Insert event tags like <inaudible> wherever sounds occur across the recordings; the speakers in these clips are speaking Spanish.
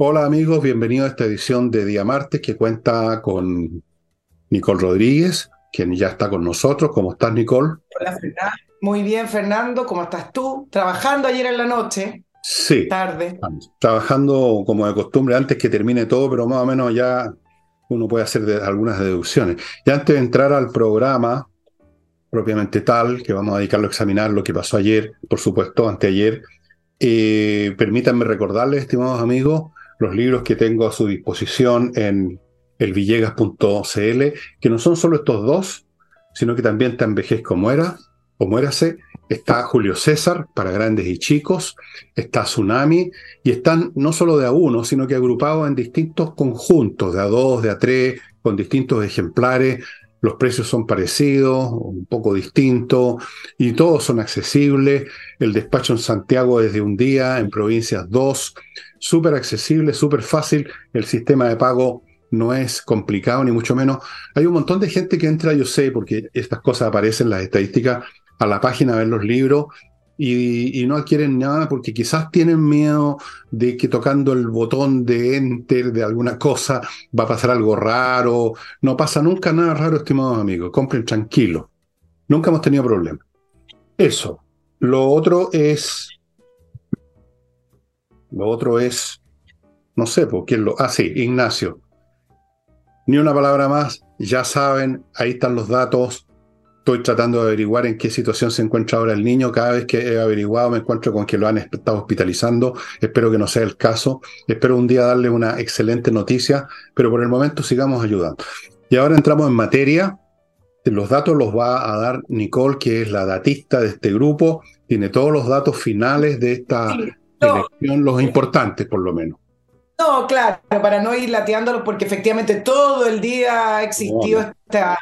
Hola amigos, bienvenidos a esta edición de Día Martes que cuenta con Nicole Rodríguez, quien ya está con nosotros. ¿Cómo estás, Nicole? Hola, Fernando. Muy bien, Fernando. ¿Cómo estás tú? Trabajando ayer en la noche. Sí. Tarde. Trabajando como de costumbre antes que termine todo, pero más o menos ya uno puede hacer algunas deducciones. Y antes de entrar al programa propiamente tal, que vamos a dedicarlo a examinar lo que pasó ayer, por supuesto, anteayer, eh, permítanme recordarles, estimados amigos, los libros que tengo a su disposición en elvillegas.cl, que no son solo estos dos, sino que también está Envejez como era, o muérase, está Julio César para grandes y chicos, está Tsunami, y están no solo de a uno, sino que agrupados en distintos conjuntos, de a dos, de a tres, con distintos ejemplares. Los precios son parecidos, un poco distintos, y todos son accesibles. El despacho en Santiago es de un día, en provincias dos, súper accesible, súper fácil. El sistema de pago no es complicado, ni mucho menos. Hay un montón de gente que entra, yo sé, porque estas cosas aparecen en las estadísticas, a la página a ver los libros y, no adquieren nada porque quizás tienen miedo de que tocando el botón de enter de alguna cosa va a pasar algo raro. No pasa nunca nada raro, estimados amigos. Compren tranquilo. Nunca hemos tenido problemas. Eso. Lo otro es. Lo otro es. No sé, ¿por quién lo.? Ah, sí, Ignacio. Ni una palabra más. Ya saben, ahí están los datos estoy tratando de averiguar en qué situación se encuentra ahora el niño. Cada vez que he averiguado me encuentro con que lo han estado hospitalizando. Espero que no sea el caso. Espero un día darle una excelente noticia, pero por el momento sigamos ayudando. Y ahora entramos en materia. Los datos los va a dar Nicole, que es la datista de este grupo. Tiene todos los datos finales de esta elección, los importantes por lo menos. No, claro, para no ir lateándolo, porque efectivamente todo el día ha existido esta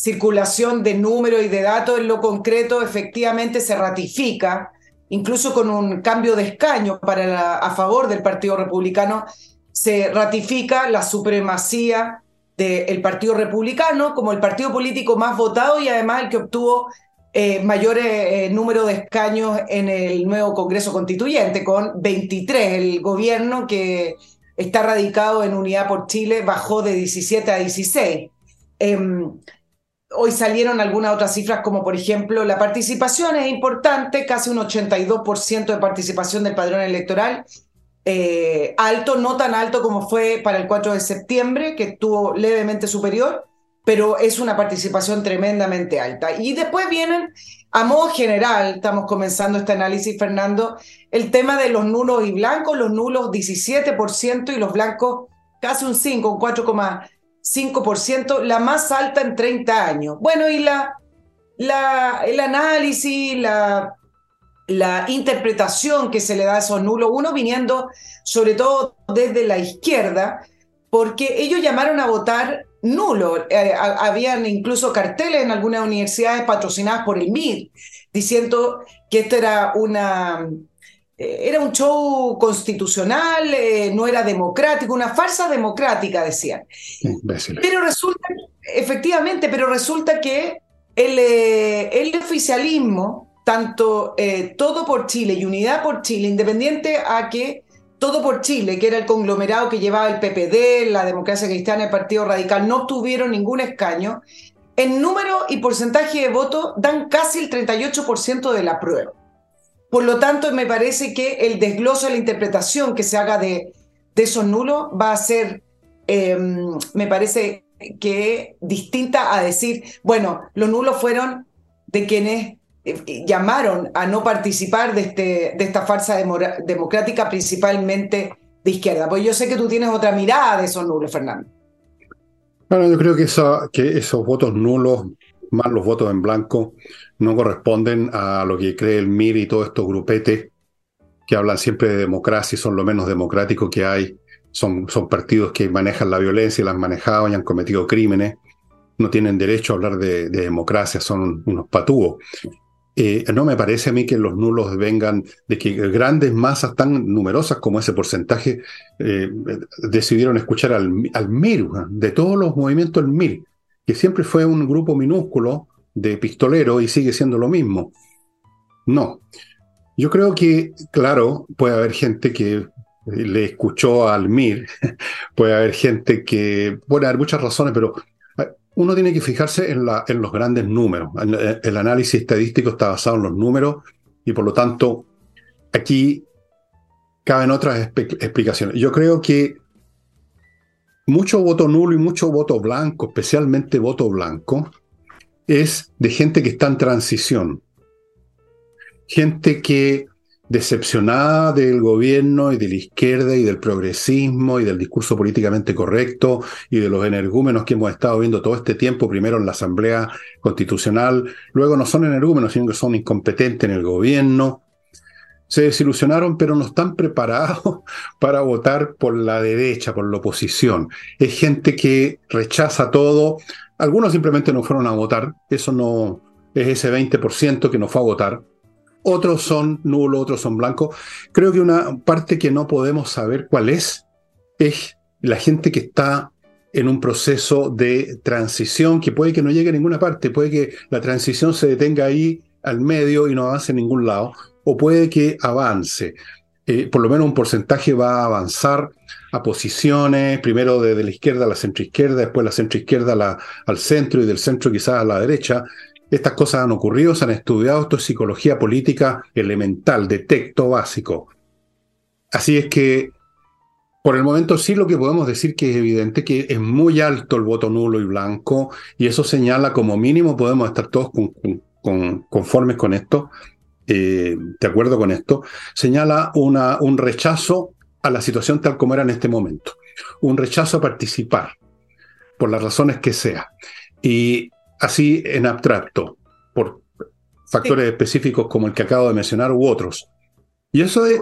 circulación de números y de datos en lo concreto efectivamente se ratifica, incluso con un cambio de escaño para a favor del Partido Republicano, se ratifica la supremacía del Partido Republicano como el partido político más votado y además el que obtuvo eh, mayor eh, número de escaños en el nuevo Congreso Constituyente, con 23. El gobierno que está radicado en Unidad por Chile bajó de 17 a 16. Hoy salieron algunas otras cifras, como por ejemplo la participación es importante, casi un 82% de participación del padrón electoral. Eh, alto, no tan alto como fue para el 4 de septiembre, que estuvo levemente superior, pero es una participación tremendamente alta. Y después vienen, a modo general, estamos comenzando este análisis, Fernando, el tema de los nulos y blancos, los nulos 17% y los blancos casi un 5, un 4, 5%, la más alta en 30 años. Bueno, y la, la, el análisis, la, la interpretación que se le da a esos nulos, uno viniendo sobre todo desde la izquierda, porque ellos llamaron a votar nulo. Eh, habían incluso carteles en algunas universidades patrocinadas por el MIR, diciendo que esto era una era un show constitucional, eh, no era democrático, una farsa democrática, decían. Pero resulta, efectivamente, pero resulta que el, eh, el oficialismo, tanto Todo por Chile y Unidad por Chile, independiente a que Todo por Chile, que era el conglomerado que llevaba el PPD, la Democracia Cristiana y el Partido Radical, no tuvieron ningún escaño, en número y porcentaje de voto dan casi el 38% de la prueba. Por lo tanto, me parece que el desgloso de la interpretación que se haga de, esos nulos va a ser, em, me parece que distinta a decir, bueno, los nulos fueron de quienes eh, llamaron a no participar de, este, de esta farsa democrática, principalmente de izquierda. Pues yo sé que tú tienes otra mirada de esos nulos, Fernando. Bueno, yo creo que esos votos nulos, más los votos en blanco, no corresponden a lo que cree el MIR y todos estos grupetes que hablan siempre de democracia y son lo menos democrático que hay. Son, son partidos que manejan la violencia y la han manejado y han cometido crímenes. No tienen derecho a hablar de, democracia, son unos patúos. Eh, no me parece a mí que los nulos vengan de que grandes masas tan numerosas como ese porcentaje eh, decidieron escuchar al, al MIR, de todos los movimientos del MIR, que siempre fue un grupo minúsculo de pistolero y sigue siendo lo mismo. No. Yo creo que, claro, puede haber gente que le escuchó al MIR, <laughs> puede haber gente que, puede haber muchas razones, pero eh, uno tiene que fijarse en, la, en los grandes números. El análisis estadístico está basado en los números y por lo tanto aquí caben otras explicaciones. Yo creo que mucho voto nulo y mucho voto blanco, especialmente voto blanco, es de gente que está en transición. Gente que decepcionada del gobierno y de la izquierda y del progresismo y del discurso políticamente correcto y de los energúmenos que hemos estado viendo todo este tiempo, primero en la Asamblea Constitucional, luego no son energúmenos, sino que son incompetentes en el gobierno. Se desilusionaron, pero no están preparados <laughs> para votar por la derecha, por la oposición. Es gente que rechaza todo. Algunos simplemente no fueron a votar. Eso no es ese 20% que no fue a votar otros son nulos, otros son blancos. Creo que una parte que no podemos saber cuál es es la gente que está en un proceso de transición que puede que no llegue a ninguna parte, puede que la transición se detenga ahí al medio y no avance en ningún lado, o puede que avance. Eh, por lo menos un porcentaje va a avanzar a posiciones, primero desde la izquierda a la centroizquierda, después la centroizquierda la, al centro y del centro quizás a la derecha, estas cosas han ocurrido, se han estudiado, esto es psicología política elemental, de texto básico. Así es que, por el momento sí lo que podemos decir que es evidente que es muy alto el voto nulo y blanco, y eso señala como mínimo, podemos estar todos conformes con esto, eh, de acuerdo con esto, señala una, un rechazo a la situación tal como era en este momento, un rechazo a participar, por las razones que sea. Y así en abstracto, por factores específicos como el que acabo de mencionar u otros. Y eso es,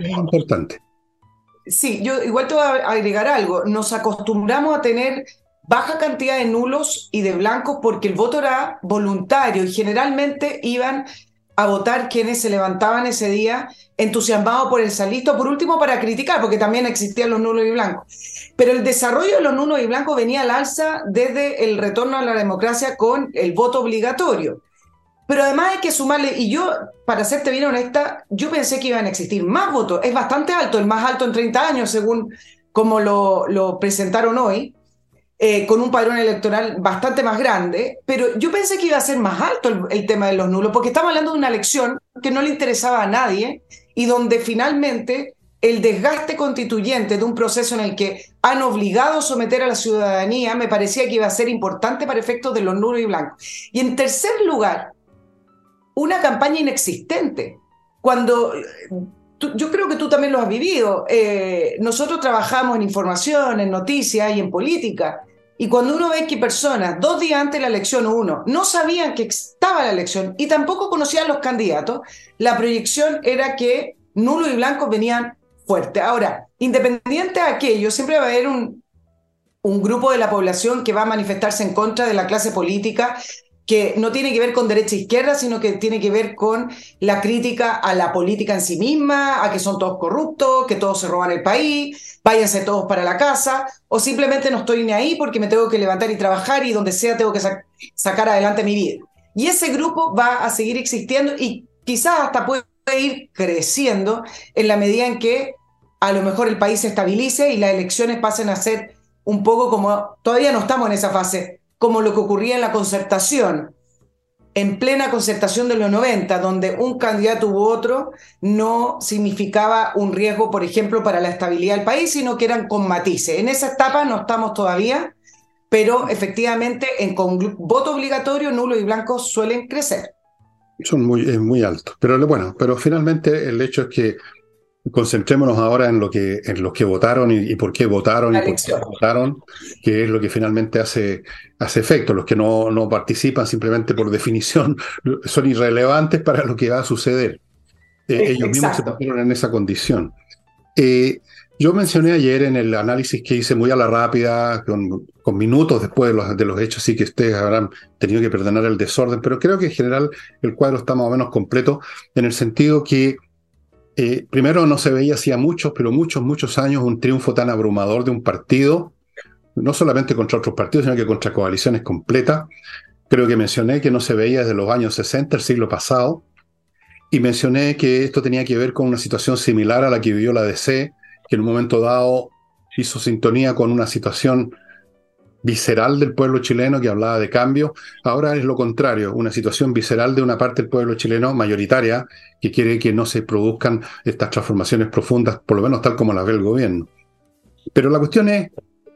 importante. Sí, yo igual te voy a agregar algo. Nos acostumbramos a tener baja cantidad de nulos y de blancos porque el voto era voluntario y generalmente iban a votar quienes se levantaban ese día entusiasmados por el salito, por último para criticar, porque también existían los nulos y blancos. Pero el desarrollo de los nulos y blancos venía al alza desde el retorno a la democracia con el voto obligatorio. Pero además hay que sumarle, y yo, para serte bien honesta, yo pensé que iban a existir más votos. Es bastante alto, el más alto en 30 años, según como lo, lo presentaron hoy, eh, con un padrón electoral bastante más grande. Pero yo pensé que iba a ser más alto el, el tema de los nulos, porque estamos hablando de una elección que no le interesaba a nadie y donde finalmente el desgaste constituyente de un proceso en el que han obligado a someter a la ciudadanía me parecía que iba a ser importante para efectos de los nulos y blancos. Y en tercer lugar, una campaña inexistente. Cuando yo creo que tú también lo has vivido, eh, nosotros trabajamos en información, en noticias y en política. Y cuando uno ve que personas, dos días antes de la elección, uno, no sabían que estaba la elección y tampoco conocían los candidatos, la proyección era que nulo y blanco venían fuerte. Ahora, independiente de aquello, siempre va a haber un, un grupo de la población que va a manifestarse en contra de la clase política que no tiene que ver con derecha e izquierda, sino que tiene que ver con la crítica a la política en sí misma, a que son todos corruptos, que todos se roban el país, váyanse todos para la casa, o simplemente no estoy ni ahí porque me tengo que levantar y trabajar y donde sea tengo que sacar adelante mi vida. Y ese grupo va a seguir existiendo y quizás hasta puede ir creciendo en la medida en que a lo mejor el país se estabilice y las elecciones pasen a ser un poco como, todavía no estamos en esa fase, como lo que ocurría en la concertación, en plena concertación de los 90, donde un candidato u otro no significaba un riesgo, por ejemplo, para la estabilidad del país, sino que eran con matices. En esa etapa no estamos todavía, pero efectivamente en con voto obligatorio, nulo y blanco suelen crecer son muy, muy altos. Pero bueno, pero finalmente el hecho es que concentrémonos ahora en lo que, en los que votaron y, por qué votaron y por qué votaron, que es lo que finalmente hace, hace efecto. Los que no, no participan simplemente por definición <laughs> son irrelevantes para lo que va a suceder. Eh, ellos mismos se pusieron en esa condición. Eh, yo mencioné ayer en el análisis que hice muy a la rápida, con, minutos después de los, de los, hechos, sí que ustedes habrán tenido que perdonar el desorden, pero creo que en general el cuadro está más o menos completo, en el sentido que eh, primero no se veía hacía muchos, pero muchos, muchos años un triunfo tan abrumador de un partido, no solamente contra otros partidos, sino que contra coaliciones completas. Creo que mencioné que no se veía desde los años 60, el siglo pasado, y mencioné que esto tenía que ver con una situación similar a la que vivió la DC que en un momento dado hizo sintonía con una situación visceral del pueblo chileno que hablaba de cambio, ahora es lo contrario, una situación visceral de una parte del pueblo chileno mayoritaria que quiere que no se produzcan estas transformaciones profundas, por lo menos tal como las ve el gobierno. Pero la cuestión es,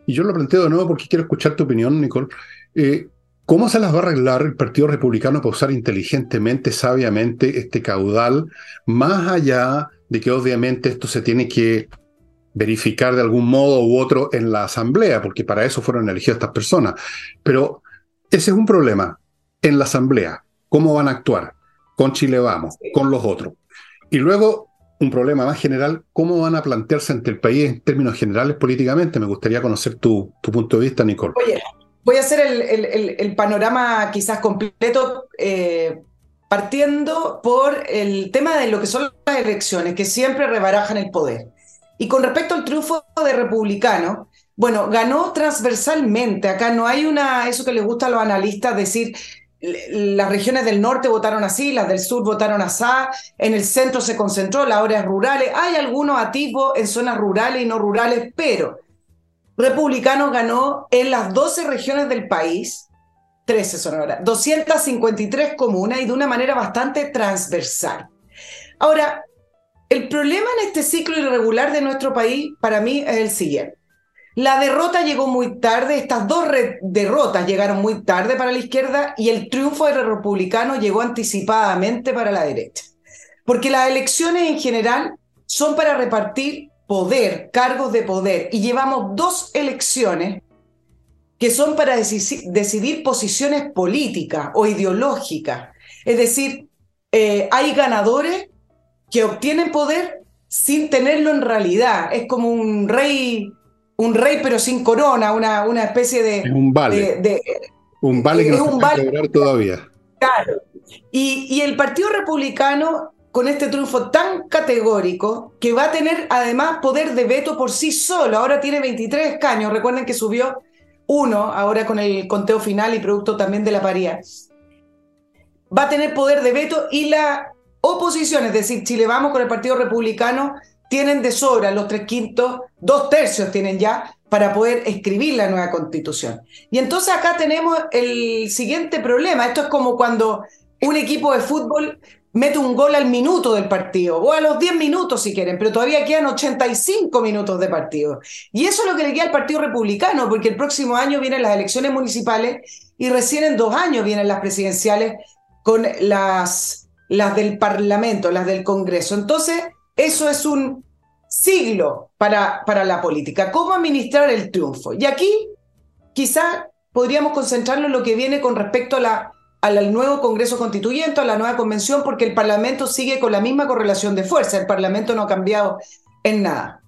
y yo lo planteo de nuevo porque quiero escuchar tu opinión, Nicole, eh, ¿cómo se las va a arreglar el Partido Republicano para usar inteligentemente, sabiamente este caudal, más allá de que obviamente esto se tiene que verificar de algún modo u otro en la asamblea, porque para eso fueron elegidas estas personas. Pero ese es un problema en la asamblea. ¿Cómo van a actuar? Con Chile vamos, con los otros. Y luego, un problema más general, ¿cómo van a plantearse ante el país en términos generales políticamente? Me gustaría conocer tu, tu punto de vista, Nicole. Oye, voy a hacer el, panorama quizás completo. Eh, partiendo por el tema de lo que son las elecciones, que siempre rebarajan el poder. Y con respecto al triunfo de republicano, bueno, ganó transversalmente. Acá no hay una, eso que les gusta a los analistas decir, las regiones del norte votaron así, las del sur votaron así, en el centro se concentró, las áreas rurales. Hay algunos atisbos en zonas rurales y no rurales, pero Republicano ganó en las 12 regiones del país, 13 son ahora, 253 comunas y de una manera bastante transversal. Ahora, el problema en este ciclo irregular de nuestro país para mí es el siguiente. La derrota llegó muy tarde, estas dos derrotas llegaron muy tarde para la izquierda y el triunfo del republicano llegó anticipadamente para la derecha. Porque las elecciones en general son para repartir poder, cargos de poder, y llevamos dos elecciones que son para decidir posiciones políticas o ideológicas. Es decir, eh, hay ganadores que obtienen poder sin tenerlo en realidad. Es como un rey, un rey pero sin corona, una, una especie de... un vale. un vale que no un vale. todavía. Claro. Y, y el Partido Republicano, con este triunfo tan categórico, que va a tener además poder de veto por sí solo, ahora tiene 23 escaños, recuerden que subió uno ahora con el conteo final y producto también de la paridad. Va a tener poder de veto y la oposición, es decir, Chile Vamos con el Partido Republicano, tienen de sobra los tres quintos, dos tercios tienen ya para poder escribir la nueva constitución. Y entonces acá tenemos el siguiente problema. Esto es como cuando un equipo de fútbol mete un gol al minuto del partido, o a los 10 minutos si quieren, pero todavía quedan 85 minutos de partido. Y eso es lo que le queda al Partido Republicano, porque el próximo año vienen las elecciones municipales y recién en dos años vienen las presidenciales con las las del Parlamento, las del Congreso. Entonces, eso es un siglo para, para la política. ¿Cómo administrar el triunfo? Y aquí quizá podríamos concentrarlo en lo que viene con respecto a la, al nuevo Congreso Constituyente, a la nueva convención, porque el Parlamento sigue con la misma correlación de fuerza. El Parlamento no ha cambiado en nada.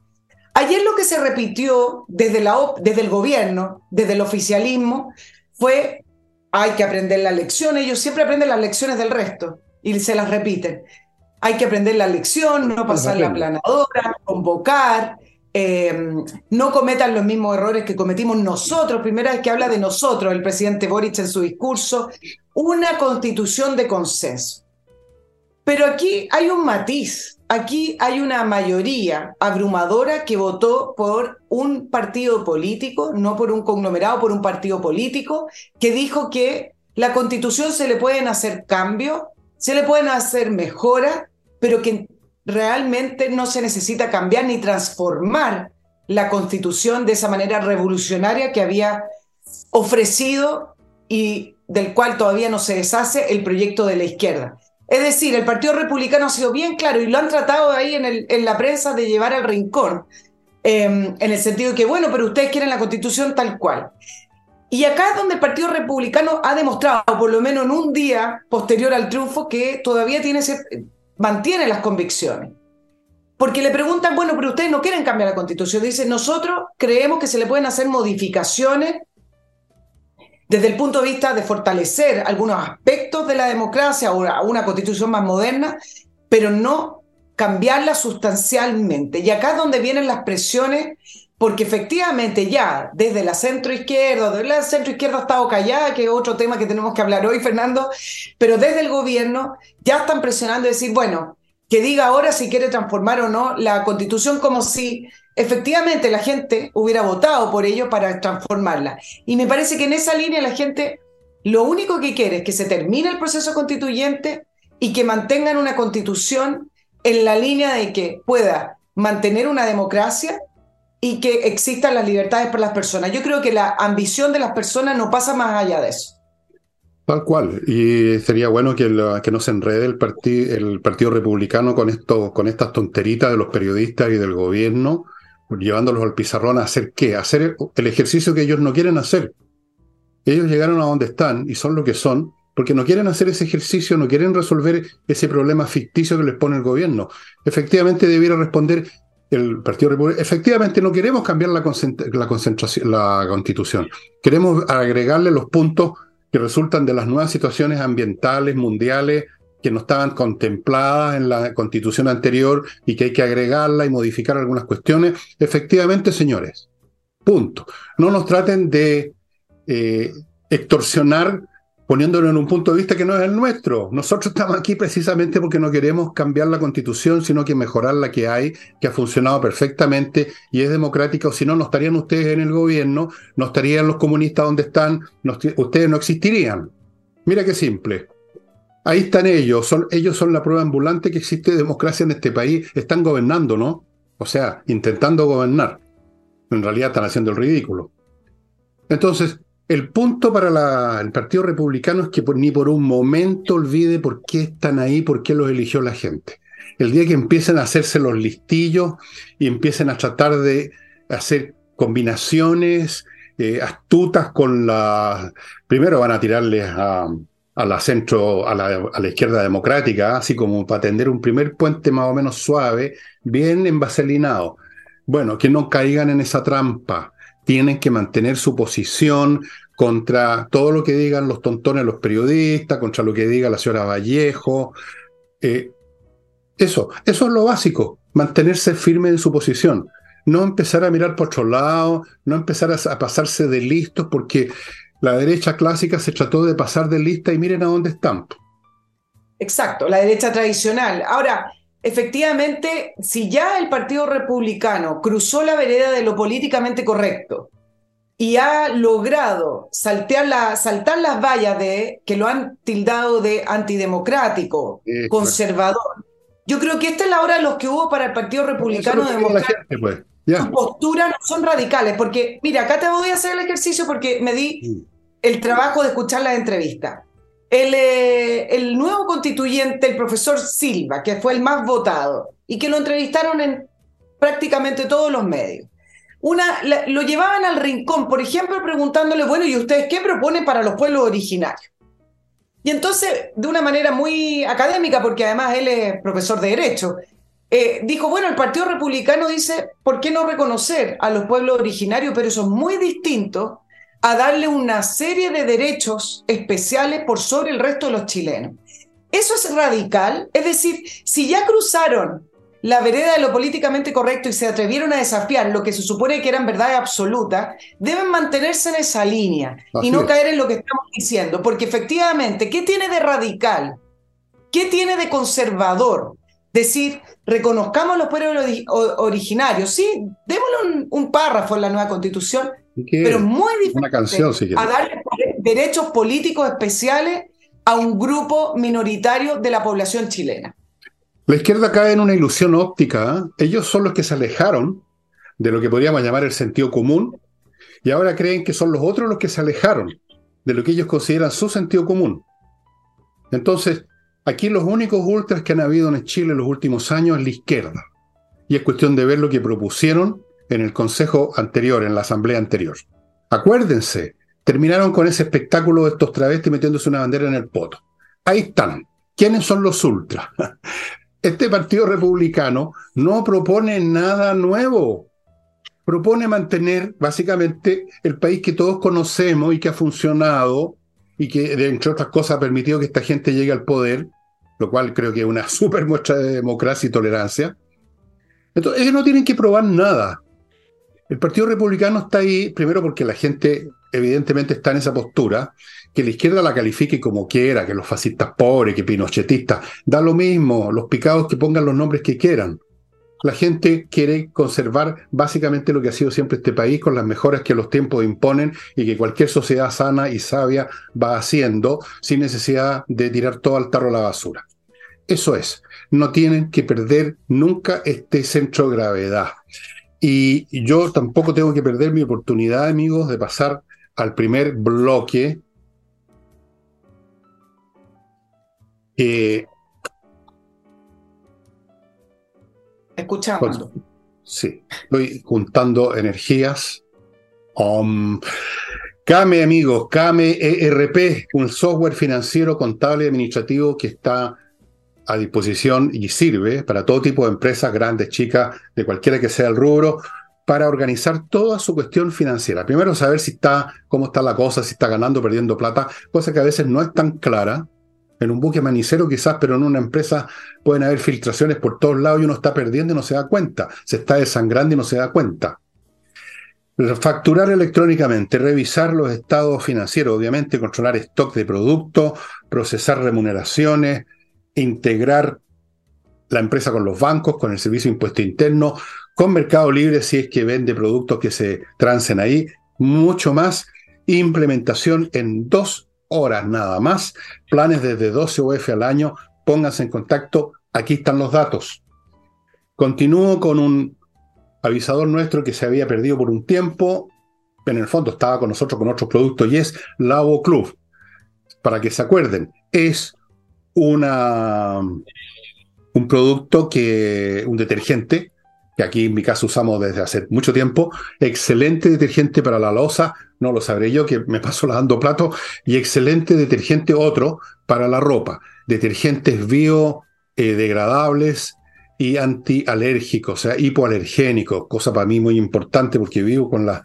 Ayer lo que se repitió desde, la, desde el gobierno, desde el oficialismo, fue hay que aprender la lección. Ellos siempre aprenden las lecciones del resto y se las repiten. Hay que aprender la lección, no pasar la planadora, convocar, em, no cometan los mismos errores que cometimos nosotros. Primera vez que habla de nosotros el presidente Boric en su discurso, una constitución de consenso. Pero aquí hay un matiz, aquí hay una mayoría abrumadora que votó por un partido político, no por un conglomerado, por un partido político, que dijo que la constitución se le pueden hacer cambios se le pueden hacer mejoras, pero que realmente no se necesita cambiar ni transformar la constitución de esa manera revolucionaria que había ofrecido y del cual todavía no se deshace el proyecto de la izquierda. Es decir, el Partido Republicano ha sido bien claro y lo han tratado ahí en, la prensa de llevar al rincón, em, en el sentido de que, bueno, pero ustedes quieren la constitución tal cual. Y acá es donde el Partido Republicano ha demostrado, por lo menos en un día posterior al triunfo, que todavía tiene mantiene las convicciones. Porque le preguntan, bueno, pero ustedes no quieren cambiar la constitución. Dicen, nosotros creemos que se le pueden hacer modificaciones desde el punto de vista de fortalecer algunos aspectos de la democracia o una constitución más moderna, pero no cambiarla sustancialmente. Y acá es donde vienen las presiones porque efectivamente ya desde la centro izquierda, desde la centro izquierda ha estado callada, que es otro tema que tenemos que hablar hoy, Fernando, pero desde el gobierno ya están presionando y decir, bueno, que diga ahora si quiere transformar o no la constitución como si efectivamente la gente hubiera votado por ello para transformarla. Y me parece que en esa línea la gente lo único que quiere es que se termine el proceso constituyente y que mantengan una constitución en la línea de que pueda mantener una democracia y que existan las libertades para las personas. Yo creo que la ambición de las personas no pasa más allá de eso. Tal cual. Y sería bueno que, que no se enrede el, el Partido Republicano con, esto, con estas tonteritas de los periodistas y del gobierno, llevándolos al pizarrón a hacer qué? hacer el ejercicio que ellos no quieren hacer. Ellos llegaron a donde están y son lo que son porque no quieren hacer ese ejercicio, no quieren resolver ese problema ficticio que les pone el gobierno. Efectivamente debiera responder el Partido Republicano. Efectivamente no queremos cambiar la, la, concentración, la constitución. Queremos agregarle los puntos que resultan de las nuevas situaciones ambientales mundiales que no estaban contempladas en la constitución anterior y que hay que agregarla y modificar algunas cuestiones. Efectivamente, señores, punto. No nos traten de eh, extorsionar poniéndolo en un punto de vista que no es el nuestro. Nosotros estamos aquí precisamente porque no queremos cambiar la constitución, sino que mejorar la que hay, que ha funcionado perfectamente y es democrática, o si no, no estarían ustedes en el gobierno, no estarían los comunistas donde están, ustedes no existirían. Mira qué simple. Ahí están ellos, son, ellos son la prueba ambulante que existe democracia en este país, están gobernando, ¿no? O sea, intentando gobernar. En realidad están haciendo el ridículo. Entonces, el punto para el Partido Republicano es que ni por un momento olvide por qué están ahí, por qué los eligió la gente. El día que empiecen a hacerse los listillos y empiecen a tratar de hacer combinaciones eh, astutas con la... Primero van a tirarles a, la centro, a la, a la, izquierda democrática, así como para tender un primer puente más o menos suave, bien envaselinado. Bueno, que no caigan en esa trampa tienen que mantener su posición contra todo lo que digan los tontones, los periodistas, contra lo que diga la señora Vallejo. Eh, eso, eso es lo básico, mantenerse firme en su posición. No empezar a mirar por otro lado, no empezar a, pasarse de listos, porque la derecha clásica se trató de pasar de lista y miren a dónde están. Exacto, la derecha tradicional. Ahora, efectivamente, si ya el Partido Republicano cruzó la vereda de lo políticamente correcto y ha logrado saltear saltar las vallas de que lo han tildado de antidemocrático, conservador, yo creo que esta es la hora de los que hubo para el Partido Republicano democrático. Pues. Sus posturas no son radicales, porque, mira, acá te voy a hacer el ejercicio porque me di el trabajo de escuchar la entrevista. Eh, el, nuevo constituyente, el profesor Silva, que fue el más votado y que lo entrevistaron en prácticamente todos los medios. Una, lo llevaban al rincón, por ejemplo, preguntándole, bueno, ¿y ustedes qué proponen para los pueblos originarios? Y entonces, de una manera muy académica, porque además él es profesor de Derecho, eh, dijo, bueno, el Partido Republicano dice, ¿por qué no reconocer a los pueblos originarios? Pero eso es muy distinto a darle una serie de derechos especiales por sobre el resto de los chilenos. Eso es radical, es decir, si ya cruzaron la vereda de lo políticamente correcto y se atrevieron a desafiar lo que se supone que eran verdades absolutas, deben mantenerse en esa línea y no caer en lo que estamos diciendo, porque efectivamente, ¿qué tiene de radical? ¿Qué tiene de conservador? Decir, reconozcamos los pueblos originarios, sí, démosle un párrafo en la nueva constitución, pero muy diferente a dar derechos políticos especiales a un grupo minoritario de la población chilena. La izquierda cae en una ilusión óptica. ¿eh? Ellos son los que se alejaron de lo que podríamos llamar el sentido común y ahora creen que son los otros los que se alejaron de lo que ellos consideran su sentido común. Entonces, aquí los únicos ultras que han habido en Chile en los últimos años es la izquierda. Y es cuestión de ver lo que propusieron en el consejo anterior, en la asamblea anterior. Acuérdense, terminaron con ese espectáculo de estos travestis metiéndose una bandera en el poto. Ahí están. ¿Quiénes son los ultras? <laughs> Este partido republicano no propone nada nuevo. Propone mantener básicamente el país que todos conocemos y que ha funcionado y que, entre otras cosas, ha permitido que esta gente llegue al poder, lo cual creo que es una <laughs> super muestra de democracia y tolerancia. Entonces, ellos no tienen que probar nada. El Partido Republicano está ahí, primero porque la gente evidentemente está en esa postura, que la izquierda la califique como quiera, que los fascistas pobres, que pinochetistas, da lo mismo, los picados que pongan los nombres que quieran. La gente quiere conservar básicamente lo que ha sido siempre este país con las mejoras que los tiempos imponen y que cualquier sociedad sana y sabia va haciendo sin necesidad de tirar todo al tarro a la basura. Eso es, no tienen que perder nunca este centro de gravedad. Y yo tampoco tengo que perder mi oportunidad, amigos, de pasar al primer bloque. Escuchamos. Sí, estoy juntando energías. Um, Came, amigos, Came ERP, un software financiero, contable y administrativo que está a disposición y sirve para todo tipo de empresas, grandes, chicas, de cualquiera que sea el rubro, para organizar toda su cuestión financiera. Primero saber si está, cómo está la cosa, si está ganando, perdiendo plata, cosa que a veces no es tan clara. En un buque manicero quizás, pero en una empresa pueden haber filtraciones por todos lados y uno está perdiendo y no se da cuenta. Se está desangrando y no se da cuenta. Facturar electrónicamente, revisar los estados financieros, obviamente controlar stock de productos, procesar remuneraciones, integrar la empresa con los bancos, con el servicio de impuesto interno, con Mercado Libre si es que vende productos que se trancen ahí, mucho más. Implementación en dos horas nada más, planes desde 12 UF al año, pónganse en contacto, aquí están los datos. Continúo con un avisador nuestro que se había perdido por un tiempo, en el fondo estaba con nosotros con otros productos y es Lavo Club. Para que se acuerden, es una, un producto que, un detergente, que aquí en mi caso usamos desde hace mucho tiempo, excelente detergente para la losa, no lo sabré yo que me paso lavando platos, y excelente detergente otro para la ropa, detergentes biodegradables y antialérgicos, o sea, hipoalergénicos, cosa para mí muy importante porque vivo con la...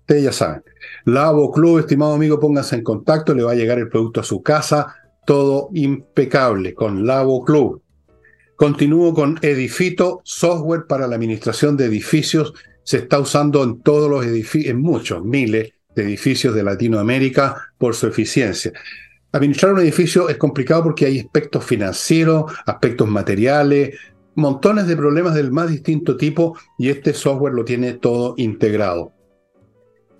Ustedes ya saben. Lavo Club, estimado amigo, pónganse en contacto, le va a llegar el producto a su casa, todo impecable con Lavo Club. Continúo con Edifito, software para la administración de edificios. Se está usando en todos los edificios, en muchos, miles de edificios de Latinoamérica por su eficiencia. Administrar un edificio es complicado porque hay aspectos financieros, aspectos materiales, montones de problemas del más distinto tipo y este software lo tiene todo integrado.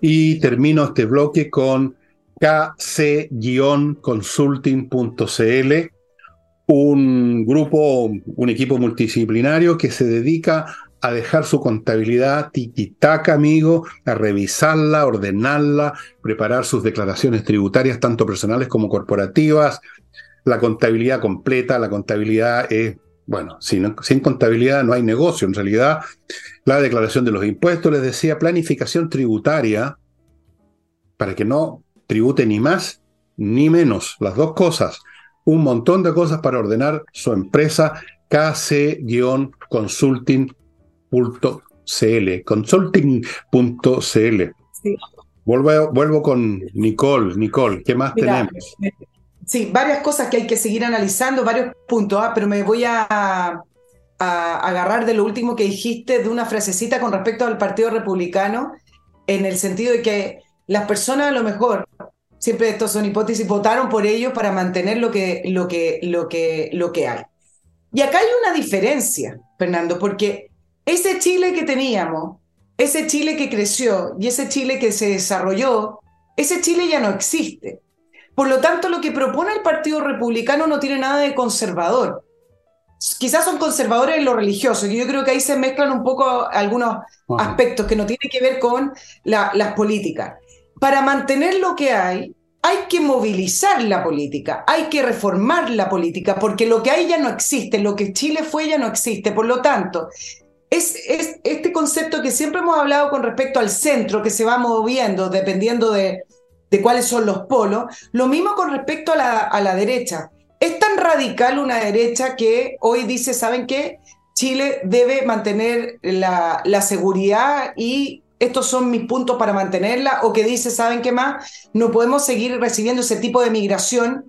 Y termino este bloque con kc-consulting.cl, un grupo, un equipo multidisciplinario que se dedica a dejar su contabilidad tiquitaca, amigo, a revisarla, ordenarla, preparar sus declaraciones tributarias, tanto personales como corporativas, la contabilidad completa, la contabilidad es, bueno, sin, sin contabilidad no hay negocio, en realidad, la declaración de los impuestos, les decía, planificación tributaria, para que no tribute ni más ni menos, las dos cosas, un montón de cosas para ordenar su empresa kc-consulting.cl, consulting.cl. Vuelvo, vuelvo con Nicole. Nicole, ¿qué más tenemos? Eh, sí, varias cosas que hay que seguir analizando, varios puntos, ¿ah? pero me voy a, a, agarrar de lo último que dijiste, de una frasecita con respecto al Partido Republicano, en el sentido de que las personas a lo mejor, siempre estos son hipótesis, votaron por ellos para mantener lo que, lo que, lo que, lo que hay. Y acá hay una diferencia, Fernando, porque ese Chile que teníamos, ese Chile que creció y ese Chile que se desarrolló, ese Chile ya no existe. Por lo tanto, lo que propone el Partido Republicano no tiene nada de conservador. Quizás son conservadores en lo religioso, y yo creo que ahí se mezclan un poco algunos aspectos que no tienen que ver con las políticas para mantener lo que hay, hay que movilizar la política, hay que reformar la política, porque lo que hay ya no existe, lo que Chile fue ya no existe. Por lo tanto, es, este concepto que siempre hemos hablado con respecto al centro, que se va moviendo dependiendo de, cuáles son los polos, lo mismo con respecto a la, derecha. Es tan radical una derecha que hoy dice, ¿saben qué? Chile debe mantener la, la seguridad y estos son mis puntos para mantenerla, o que dice, ¿saben qué más? No podemos seguir recibiendo ese tipo de migración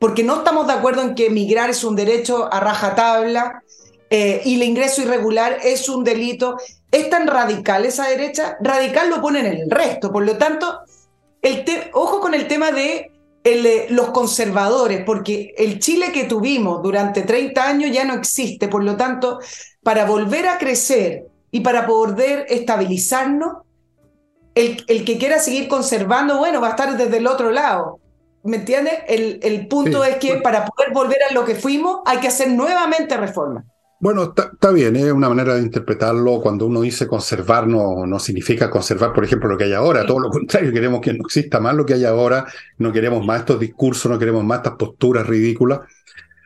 porque no estamos de acuerdo en que migrar es un derecho a rajatabla eh, y el ingreso irregular es un delito. Es tan radical esa derecha, radical lo ponen en el resto. Por lo tanto, el ojo con el tema de los conservadores, porque el Chile que tuvimos durante 30 años ya no existe, por lo tanto, para volver a crecer y para poder estabilizarnos, el, el que quiera seguir conservando, bueno, va a estar desde el otro lado. ¿Me entiendes? El, el punto es que para poder volver a lo que fuimos hay que hacer nuevamente reformas. Bueno, está bien, es una manera de interpretarlo. Cuando uno dice conservar, no, no significa conservar, por ejemplo, lo que hay ahora. Todo lo contrario, queremos que no exista más lo que hay ahora. No queremos más estos discursos, no queremos más estas posturas ridículas.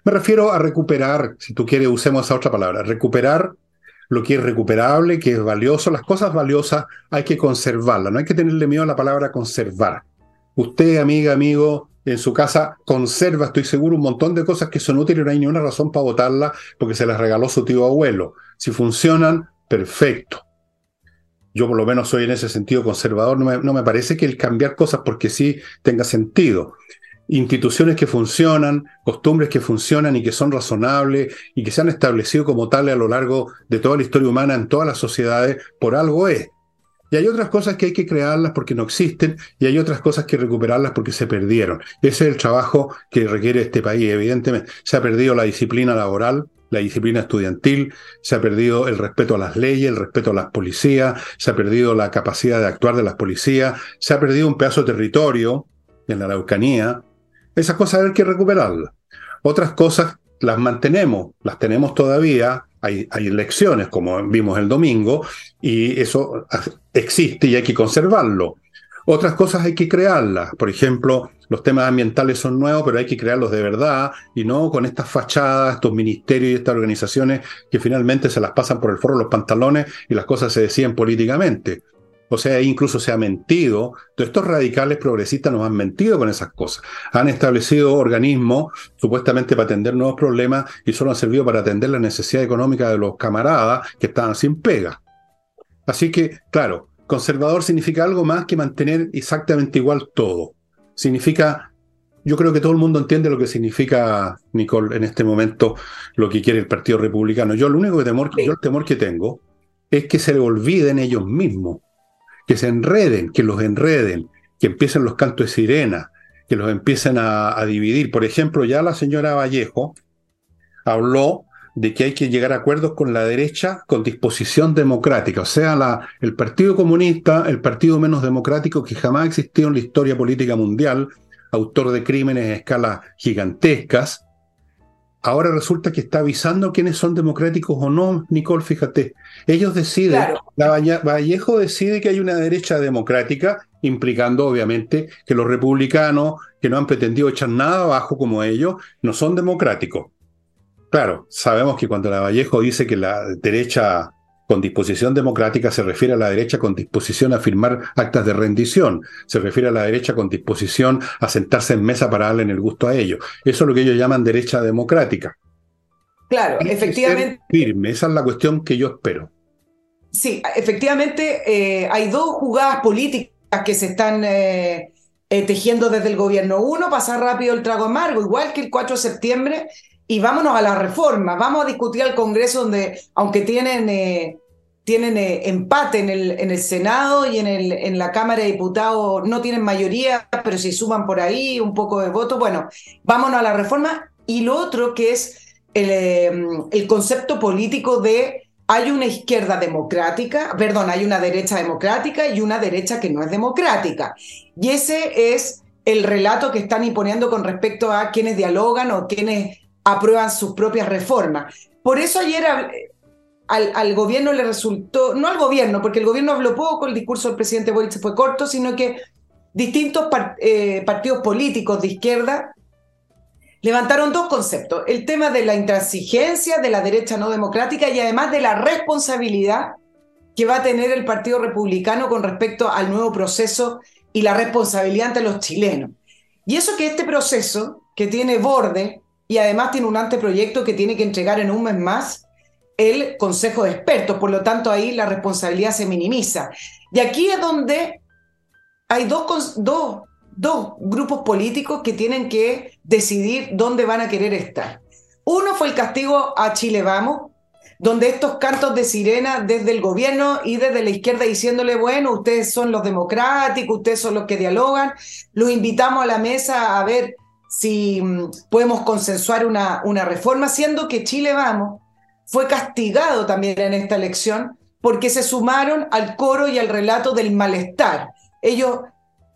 Me refiero a recuperar, si tú quieres, usemos esa otra palabra, recuperar lo que es recuperable, que es valioso. Las cosas valiosas hay que conservarlas, no hay que tenerle miedo a la palabra conservar. Usted, amiga, amigo, en su casa conserva, estoy seguro, un montón de cosas que son útiles y no hay ni una razón para votarlas porque se las regaló su tío abuelo. Si funcionan, perfecto. Yo por lo menos soy en ese sentido conservador, no me parece que el cambiar cosas porque sí tenga sentido. Instituciones que funcionan, costumbres que funcionan y que son razonables y que se han establecido como tales a lo largo de toda la historia humana en todas las sociedades, por algo es. Y hay otras cosas que hay que crearlas porque no existen y hay otras cosas que recuperarlas porque se perdieron. Ese es el trabajo que requiere este país. Evidentemente, se ha perdido la disciplina laboral, la disciplina estudiantil, se ha perdido el respeto a las leyes, el respeto a las policías, se ha perdido la capacidad de actuar de las policías, se ha perdido un pedazo de territorio en la Araucanía. Esas cosas hay que recuperarlas. Otras cosas las mantenemos, las tenemos todavía, hay, elecciones, como vimos el domingo, y eso existe y hay que conservarlo. Otras cosas hay que crearlas. Por ejemplo, los temas ambientales son nuevos, pero hay que crearlos de verdad y no con estas fachadas, estos ministerios y estas organizaciones que finalmente se las pasan por el foro los pantalones y las cosas se deciden políticamente. O sea, incluso se ha mentido. Todos estos radicales progresistas nos han mentido con esas cosas. Han establecido organismos supuestamente para atender nuevos problemas y solo han servido para atender la necesidad económica de los camaradas que estaban sin pega. Así que, claro, conservador significa algo más que mantener exactamente igual todo. Significa, yo creo que todo el mundo entiende lo que significa, Nicole, en este momento, lo que quiere el Partido Republicano. Yo, el único temor, yo el temor que tengo es que se le olviden ellos mismos que se enreden, que los enreden, que empiecen los cantos de sirena, que los empiecen a, dividir. Por ejemplo, ya la señora Vallejo habló de que hay que llegar a acuerdos con la derecha con disposición democrática, o sea, el Partido Comunista, el partido menos democrático que jamás existió en la historia política mundial, autor de crímenes a escala gigantescas, ahora resulta que está avisando quiénes son democráticos o no, Nicole, fíjate. Ellos deciden, la Vallejo decide que hay una derecha democrática, implicando obviamente que los republicanos, que no han pretendido echar nada abajo como ellos, no son democráticos. Claro, sabemos que cuando la Vallejo dice que la derecha con disposición democrática se refiere a la derecha con disposición a firmar actas de rendición, se refiere a la derecha con disposición a sentarse en mesa para darle en el gusto a ellos. Eso es lo que ellos llaman derecha democrática. Claro, efectivamente. Firme, esa es la cuestión que yo espero. Sí, efectivamente eh, hay dos jugadas políticas que se están eh, eh, tejiendo desde el gobierno. Uno, pasar rápido el trago amargo, igual que el 4 de septiembre, y vámonos a la reforma. Vamos a discutir al Congreso donde, aunque tienen, tienen eh, empate en el, en el Senado y en, el, en la Cámara de Diputados, no tienen mayoría, pero si suman por ahí un poco de votos, bueno, vámonos a la reforma. Y lo otro que es el, eh, el concepto político de hay una izquierda democrática, perdón, hay una derecha democrática y una derecha que no es democrática. Y ese es el relato que están imponiendo con respecto a quienes dialogan o quienes aprueban sus propias reformas. Por eso ayer al, gobierno le resultó, no al gobierno, porque el gobierno habló poco, el discurso del presidente Boric fue corto, sino que distintos eh, partidos políticos de izquierda levantaron dos conceptos, el tema de la intransigencia de la derecha no democrática y además de la responsabilidad que va a tener el Partido Republicano con respecto al nuevo proceso y la responsabilidad ante los chilenos. Y eso que este proceso, que tiene borde, y además tiene un anteproyecto que tiene que entregar en un mes más el Consejo de Expertos, por lo tanto ahí la responsabilidad se minimiza. Y aquí es donde hay dos, dos, dos grupos políticos que tienen que decidir dónde van a querer estar. Uno fue el castigo a Chile Vamos, donde estos cantos de sirena desde el gobierno y desde la izquierda diciéndole, bueno, ustedes son los democráticos, ustedes son los que dialogan, los invitamos a la mesa a ver si mm, podemos consensuar una, una reforma, siendo que Chile Vamos fue castigado también en esta elección porque se sumaron al coro y al relato del malestar. Ellos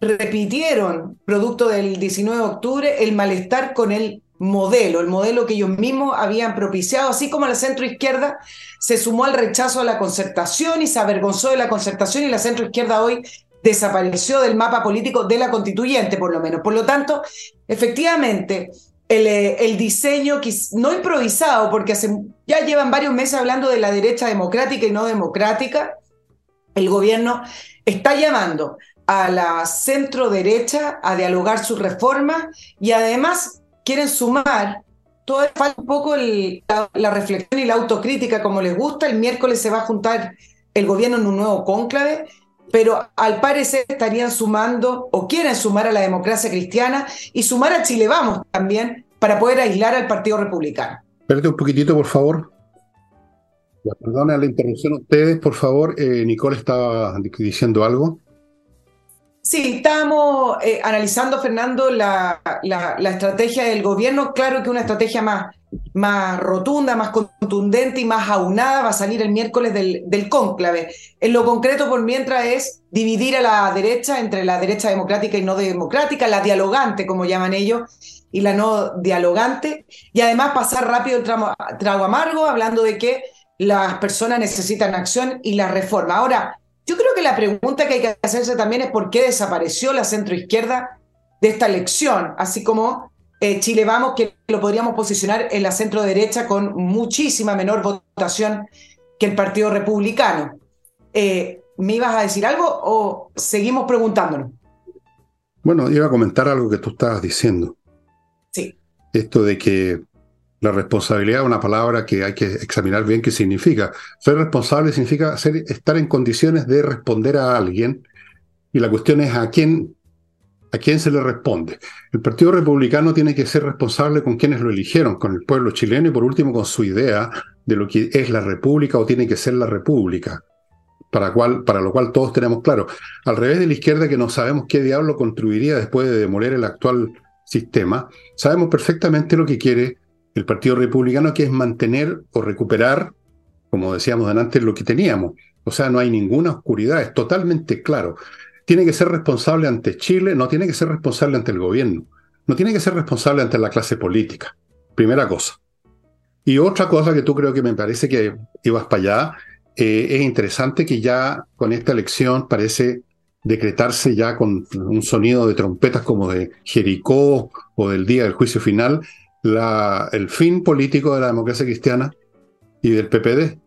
repitieron, producto del 19 de octubre, el malestar con el modelo, el modelo que ellos mismos habían propiciado, así como la centro izquierda se sumó al rechazo a la concertación y se avergonzó de la concertación y la centro izquierda hoy desapareció del mapa político de la constituyente, por lo menos. Por lo tanto, efectivamente, el, eh, el diseño, no improvisado, porque ya llevan varios meses hablando de la derecha democrática y no democrática, el gobierno está llamando a la centro derecha a dialogar su reforma y además quieren sumar todo falta un poco la, reflexión y la autocrítica como les gusta. El miércoles se va a juntar el gobierno en un nuevo cónclave, pero al parecer estarían sumando o quieren sumar a la democracia cristiana y sumar a Chile Vamos también para poder aislar al Partido Republicano. Espérate un poquitito, por favor. Perdona la interrupción ustedes, por favor. Eh, Nicole estaba diciendo algo. Sí, estamos eh, analizando, Fernando, la, la, estrategia del gobierno. Claro que una estrategia más, más rotunda, más contundente y más aunada va a salir el miércoles del, del cónclave. En lo concreto, por mientras, es dividir a la derecha entre la derecha democrática y no democrática, la dialogante, como llaman ellos, y la no dialogante, y además pasar rápido el trago amargo, hablando de que las personas necesitan acción y la reforma. Ahora, yo creo que la pregunta que hay que hacerse también es por qué desapareció la centroizquierda de esta elección, así como eh, Chile Vamos, que lo podríamos posicionar en la centro derecha con muchísima menor votación que el Partido Republicano. Eh, ¿Me ibas a decir algo o seguimos preguntándonos? Bueno, iba a comentar algo que tú estabas diciendo. Sí. Esto de que la responsabilidad es una palabra que hay que examinar bien qué significa. Ser responsable significa ser, estar en condiciones de responder a alguien y la cuestión es a quién, a quién se le responde. El Partido Republicano tiene que ser responsable con quienes lo eligieron, con el pueblo chileno y por último con su idea de lo que es la república o tiene que ser la república. Para, para lo cual todos tenemos claro. Al revés de la izquierda que no sabemos qué diablo construiría después de demoler el actual sistema, sabemos perfectamente lo que quiere el Partido Republicano, que es mantener o recuperar, como decíamos antes, lo que teníamos. O sea, no hay ninguna oscuridad, es totalmente claro. Tiene que ser responsable ante Chile, no tiene que ser responsable ante el gobierno, no tiene que ser responsable ante la clase política. Primera cosa. Y otra cosa que tú creo que me parece que ibas para allá, eh, es interesante que ya con esta elección parece decretarse ya con un sonido de trompetas como de Jericó o del día del juicio final, la, el fin político de la democracia cristiana y del PPD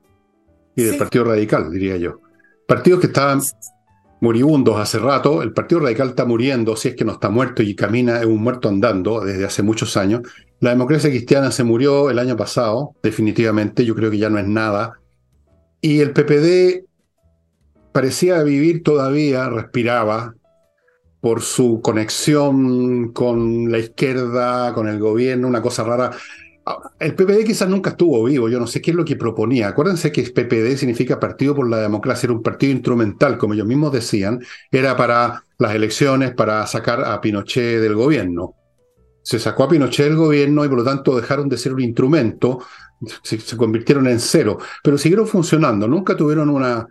y del Partido Radical, diría yo. Partidos que estaban moribundos hace rato, el Partido Radical está muriendo, si es que no está muerto y camina, es un muerto andando desde hace muchos años. La democracia cristiana se murió el año pasado, definitivamente, yo creo que ya no es nada. Y el PPD parecía vivir todavía, respiraba, por su conexión con la izquierda, con el gobierno, una cosa rara. El PPD quizás nunca estuvo vivo, yo no sé qué es lo que proponía. Acuérdense que PPD significa Partido por la Democracia, era un partido instrumental, como ellos mismos decían, era para las elecciones, para sacar a Pinochet del gobierno. Se sacó a Pinochet del gobierno y por lo tanto dejaron de ser un instrumento, se, se convirtieron en cero, pero siguieron funcionando, nunca tuvieron una,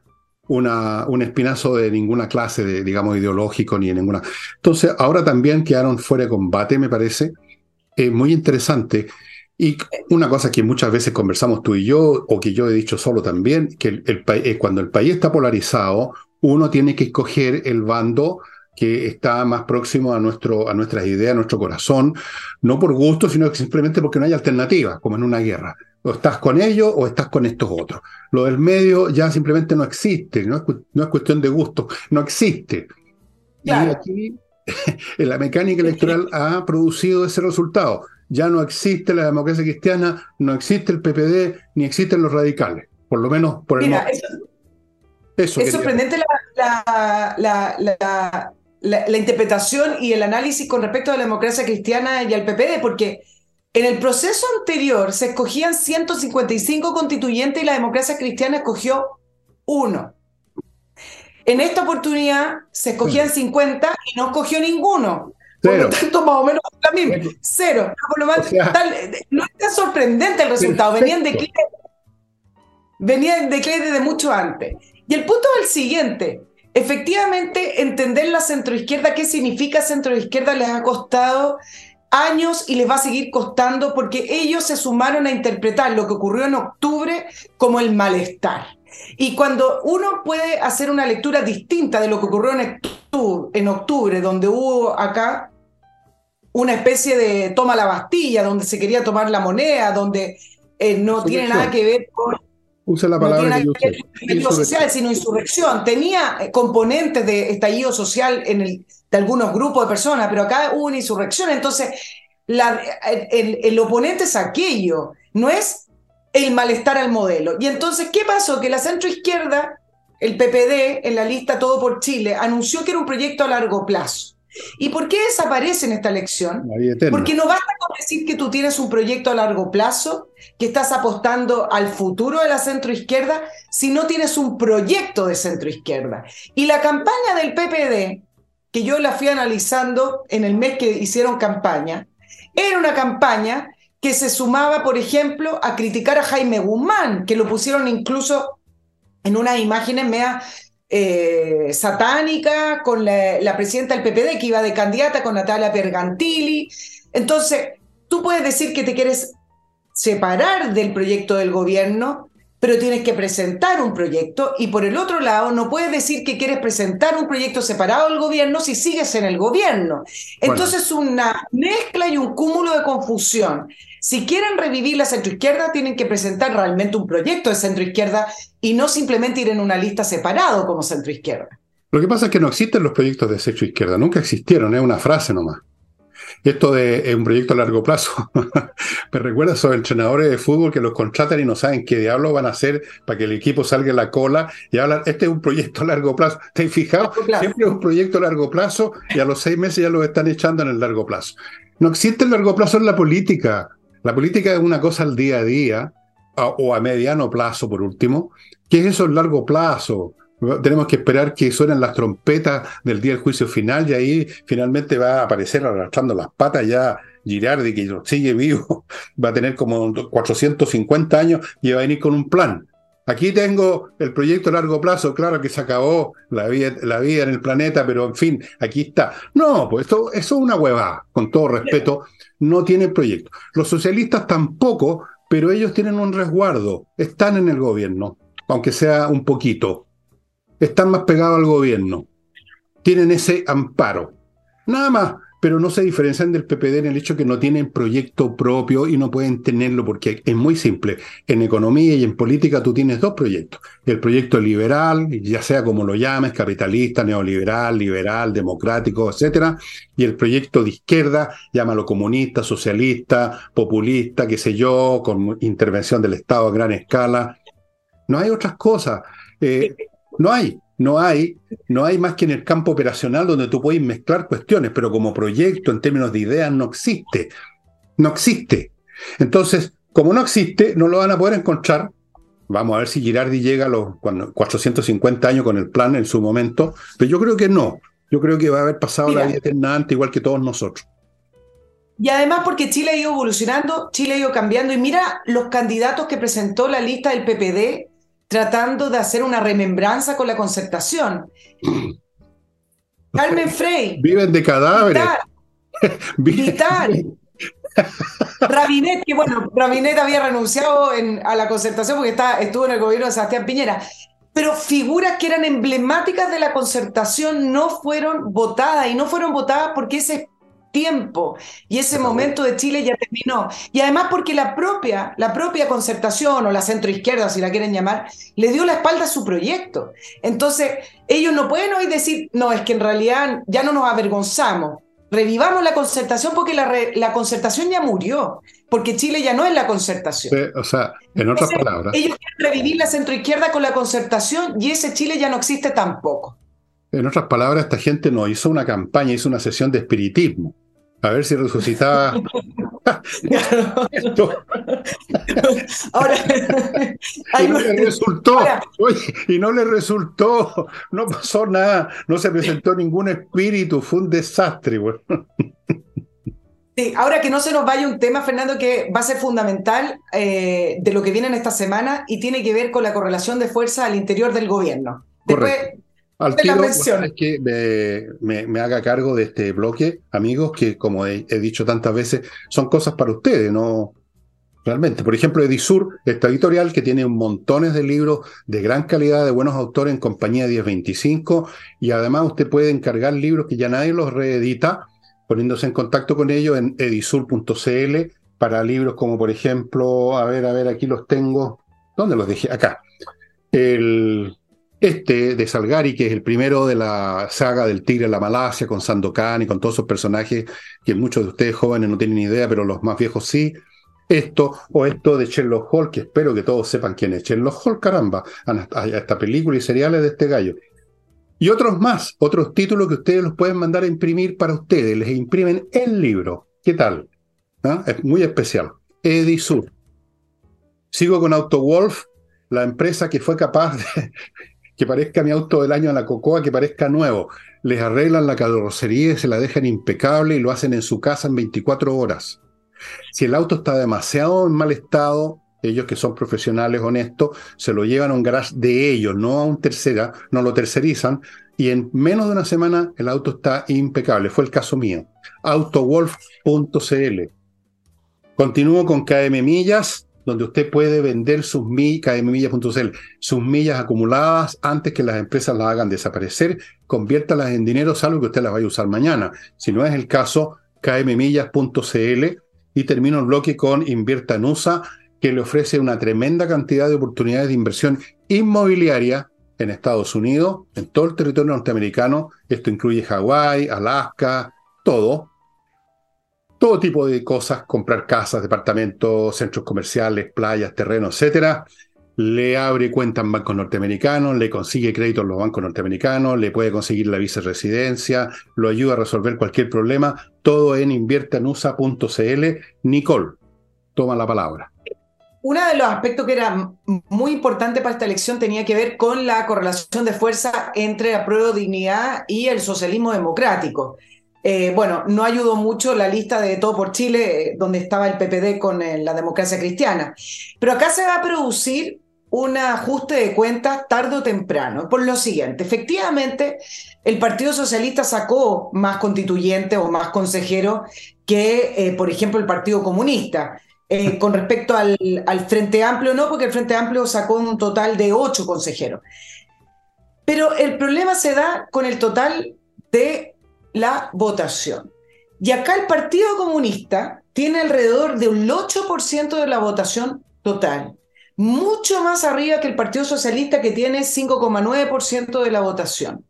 una, un espinazo de ninguna clase, de, digamos, ideológico ni de ninguna. Entonces, ahora también quedaron fuera de combate, me parece. es muy interesante. Y una cosa que muchas veces conversamos tú y yo, o que yo he dicho solo también, que eh, cuando el país está polarizado, uno tiene que escoger el bando que está más próximo a, nuestro, a nuestras ideas, a nuestro corazón, no por gusto, sino simplemente porque no hay alternativa, como en una guerra. O estás con ellos o estás con estos otros. Lo del medio ya simplemente no existe, no es, no es cuestión de gusto, no existe. Y aquí <laughs> la mecánica electoral ha producido ese resultado. Ya no existe la democracia cristiana, no existe el PPD, ni existen los radicales, por lo menos por el Mira, eso, es sorprendente la, la, interpretación y el análisis con respecto a la democracia cristiana y al PPD, porque En el proceso anterior se escogían 155 constituyentes y la democracia cristiana escogió uno. En esta oportunidad se escogían 50 y no escogió ninguno. Por lo tanto, más o menos la misma. Cero. no es tan sorprendente el resultado. Venían de venían de desde mucho antes. Y el punto es el siguiente. Efectivamente, entender la centroizquierda, qué significa centroizquierda, les ha costado años y les va a seguir costando porque ellos se sumaron a interpretar lo que ocurrió en octubre como el malestar. Y cuando uno puede hacer una lectura distinta de lo que ocurrió en octubre, donde hubo acá una especie de toma la Bastilla, donde se quería tomar la moneda, donde eh, no tiene nada que ver con... Use la palabra no social, sino insurrección. Tenía eh, componentes de estallido social en el, de algunos grupos de personas, pero acá hubo una insurrección. Entonces, la, el, el oponente es aquello, no es el malestar al modelo. Y entonces, ¿qué pasó? Que la centroizquierda, el PPD, en la lista Todo por Chile, anunció que era un proyecto a largo plazo. ¿Y por qué desaparece en esta elección? Porque no basta con decir que tú tienes un proyecto a largo plazo, que estás apostando al futuro de la centroizquierda, si no tienes un proyecto de centroizquierda. Y la campaña del PPD, que yo la fui analizando en el mes que hicieron campaña, era una campaña que se sumaba, por ejemplo, a criticar a Jaime Guzmán, que lo pusieron incluso en unas imágenes mea eh, satánica con la, presidenta del PPD que iba de candidata con Natalia Pergantili. Entonces, tú puedes decir que te quieres separar del proyecto del gobierno, pero tienes que presentar un proyecto y por el otro lado no puedes decir que quieres presentar un proyecto separado del gobierno si sigues en el gobierno. Entonces una mezcla y un cúmulo de confusión. Si quieren revivir la centroizquierda, tienen que presentar realmente un proyecto de centroizquierda y no simplemente ir en una lista separado como centroizquierda. Lo que pasa es que no existen los proyectos de centroizquierda, nunca existieron, es una frase nomás. Esto de un proyecto a largo plazo, <laughs> me recuerda a esos entrenadores de fútbol que los contratan y no saben qué diablos van a hacer para que el equipo salga en la cola y hablan, este es un proyecto a largo plazo. ¿Te has fijado? Siempre es un proyecto a largo plazo y a los seis meses ya lo están echando en el largo plazo. No existe el largo plazo en la política. La política es una cosa al día a día, o a mediano plazo, por último. ¿Qué es eso el largo plazo? Tenemos que esperar que suenen las trompetas del día del juicio final y ahí finalmente va a aparecer arrastrando las patas ya Girardi, que sigue vivo, <laughs> va a tener como 450 años y va a venir con un plan. Aquí tengo el proyecto a largo plazo, claro que se acabó la vida, en el planeta, pero en fin, aquí está. No, pues esto, eso es una huevada, con todo respeto, no tiene proyecto. Los socialistas tampoco, pero ellos tienen un resguardo, están en el gobierno, aunque sea un poquito están más pegados al gobierno, tienen ese amparo. Nada más, pero no se diferencian del PPD en el hecho que no tienen proyecto propio y no pueden tenerlo porque es muy simple. En economía y en política tú tienes dos proyectos. El proyecto liberal, ya sea como lo llames, capitalista, neoliberal, liberal, democrático, etcétera, y el proyecto de izquierda, llámalo comunista, socialista, populista, qué sé yo, con intervención del Estado a gran escala. No hay otras cosas. Eh, no hay, no hay, no hay más que en el campo operacional donde tú puedes mezclar cuestiones, pero como proyecto en términos de ideas no existe. No existe. Entonces, como no existe, no lo van a poder encontrar. Vamos a ver si Girardi llega a los 450 años con el plan en su momento, pero yo creo que no. Yo creo que va a haber pasado la vida eterna antes, igual que todos nosotros. Y además porque Chile ha ido evolucionando, Chile ha ido cambiando. Y mira los candidatos que presentó la lista del PPD tratando de hacer una remembranza con la concertación. Carmen Frey. Viven de cadáveres. Vital. <laughs> <laughs> Rabinet, que bueno, Rabinet había renunciado a la concertación porque está, estuvo en el gobierno de Sebastián Piñera. Pero figuras que eran emblemáticas de la concertación no fueron votadas y no fueron votadas porque ese tiempo y ese momento de Chile ya terminó. Y además porque la propia, la propia concertación o la centroizquierda, si la quieren llamar, le dio la espalda a su proyecto. Entonces, ellos no pueden hoy decir, no, es que en realidad ya no nos avergonzamos. Revivamos la concertación porque la, la concertación ya murió, porque Chile ya no es la concertación. o sea, en otras palabras. Ellos quieren revivir la centroizquierda con la concertación y ese Chile ya no existe tampoco. En otras palabras, esta gente no hizo una campaña, hizo una sesión de espiritismo. A ver si resucitaba. <laughs> <laughs> Ahora, y no le resultó, y no le resultó, no pasó nada, no se presentó ningún espíritu, fue un desastre. Sí, ahora que no se nos vaya un tema, Fernando, que va a ser fundamental eh, de lo que viene en esta semana y tiene que ver con la correlación de fuerza al interior del gobierno. Después, al tiro, es que me, haga cargo de este bloque, amigos, que como he, dicho tantas veces, son cosas para ustedes, no realmente. Por ejemplo, Edisur, esta editorial que tiene montones de libros de gran calidad, de buenos autores en compañía 1025, y además usted puede encargar libros que ya nadie los reedita, poniéndose en contacto con ellos en edisur.cl para libros como, por ejemplo, a ver, a ver, aquí los tengo. ¿Dónde los dejé? Acá. El este de Salgari, que es el primero de la saga del Tigre en la Malasia, con Sandokan y con todos esos personajes que muchos de ustedes jóvenes no tienen ni idea, pero los más viejos sí. Esto, o esto de Sherlock Hall, que espero que todos sepan quién es Sherlock Hall, caramba, a esta película y seriales de este gallo. Y otros más, otros títulos que ustedes los pueden mandar a imprimir para ustedes, les imprimen el libro. ¿Qué tal? ¿Ah? Es muy especial. Edisur. Sigo con AutoWolf, la empresa que fue capaz de, que parezca mi auto del año a la Cocoa, que parezca nuevo. Les arreglan la carrocería y se la dejan impecable y lo hacen en su casa en 24 horas. Si el auto está demasiado en mal estado, ellos que son profesionales honestos, se lo llevan a un garage de ellos, no a un tercera, no lo tercerizan, y en menos de una semana el auto está impecable. Fue el caso mío. Autowolf.cl. Continúo con KM Millas, donde usted puede vender sus millas, sus millas acumuladas antes que las empresas las hagan desaparecer, conviértalas en dinero, salvo que usted las vaya a usar mañana. Si no es el caso, kmmillas.cl y termino el bloque con Invierta en USA, que le ofrece una tremenda cantidad de oportunidades de inversión inmobiliaria en Estados Unidos, en todo el territorio norteamericano. Esto incluye Hawái, Alaska, todo todo tipo de cosas, comprar casas, departamentos, centros comerciales, playas, terrenos, etcétera. Le abre cuenta en bancos norteamericanos, le consigue crédito en los bancos norteamericanos, le puede conseguir la visa residencia, lo ayuda a resolver cualquier problema, todo en inviertanusa.cl. Nicole, toma la palabra. Uno de los aspectos que era muy importante para esta elección tenía que ver con la correlación de fuerza entre la prueba de dignidad y el socialismo democrático. Eh, bueno, no ayudó mucho la lista de Todo por Chile, eh, donde estaba el PPD con eh, la democracia cristiana. Pero acá se va a producir un ajuste de cuentas tarde o temprano, por lo siguiente, efectivamente, el Partido Socialista sacó más constituyentes o más consejeros que, por ejemplo, el Partido Comunista. con respecto al, al Frente Amplio, no, porque el Frente Amplio sacó un total de ocho consejeros. Pero el problema se da con el total de la votación. Y acá el Partido Comunista tiene alrededor de un 8% de la votación total, mucho más arriba que el Partido Socialista que tiene 5,9% de la votación.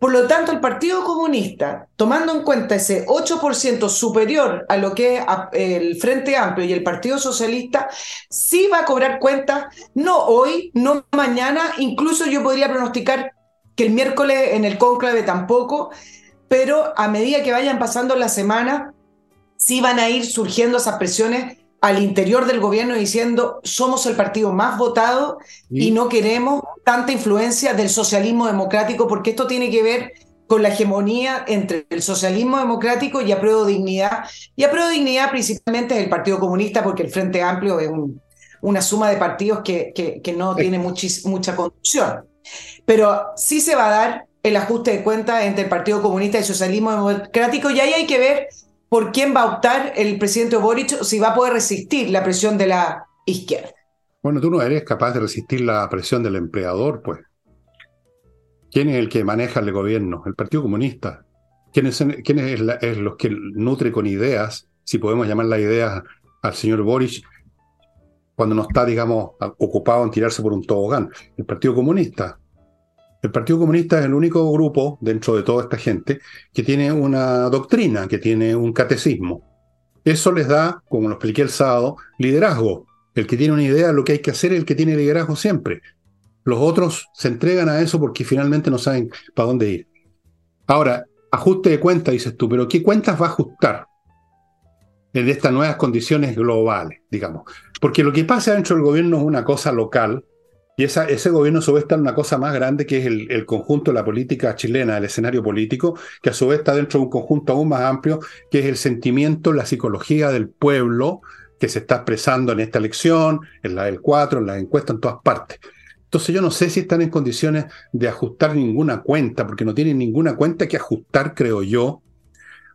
Por lo tanto, el Partido Comunista, tomando en cuenta ese 8% superior a lo que es el Frente Amplio y el Partido Socialista, sí va a cobrar cuenta, no hoy, no mañana, incluso yo podría pronosticar que el miércoles en el cónclave tampoco, pero a medida que vayan pasando las semanas, sí van a ir surgiendo esas presiones al interior del gobierno diciendo somos el partido más votado y no queremos tanta influencia del socialismo democrático porque esto tiene que ver con la hegemonía entre el socialismo democrático y apruebo dignidad. Y apruebo dignidad principalmente es el Partido Comunista porque el Frente Amplio es una suma de partidos que, que, no tiene mucha conducción. Pero sí se va a dar el ajuste de cuentas entre el Partido Comunista y el Socialismo Democrático y ahí hay que ver por quién va a optar el presidente Boric, si va a poder resistir la presión de la izquierda. Bueno, tú no eres capaz de resistir la presión del empleador, pues. ¿Quién es el que maneja el gobierno? El Partido Comunista. ¿Quién es, quién es, es los que nutre con ideas, si podemos llamar las ideas al señor Boric, cuando no está, digamos, ocupado en tirarse por un tobogán? El Partido Comunista. El Partido Comunista es el único grupo dentro de toda esta gente que tiene una doctrina, que tiene un catecismo. Eso les da, como lo expliqué el sábado, liderazgo. El que tiene una idea de lo que hay que hacer es el que tiene liderazgo siempre. Los otros se entregan a eso porque finalmente no saben para dónde ir. Ahora, ajuste de cuenta, dices tú, pero ¿qué cuentas va a ajustar? en estas nuevas condiciones globales, digamos. Porque lo que pasa dentro del gobierno es una cosa local, y esa, ese gobierno a su vez está en una cosa más grande que es el, conjunto de la política chilena, el escenario político, que a su vez está dentro de un conjunto aún más amplio, que es el sentimiento, la psicología del pueblo que se está expresando en esta elección, en la del 4, en las encuestas, en todas partes. Entonces yo no sé si están en condiciones de ajustar ninguna cuenta, porque no tienen ninguna cuenta que ajustar, creo yo,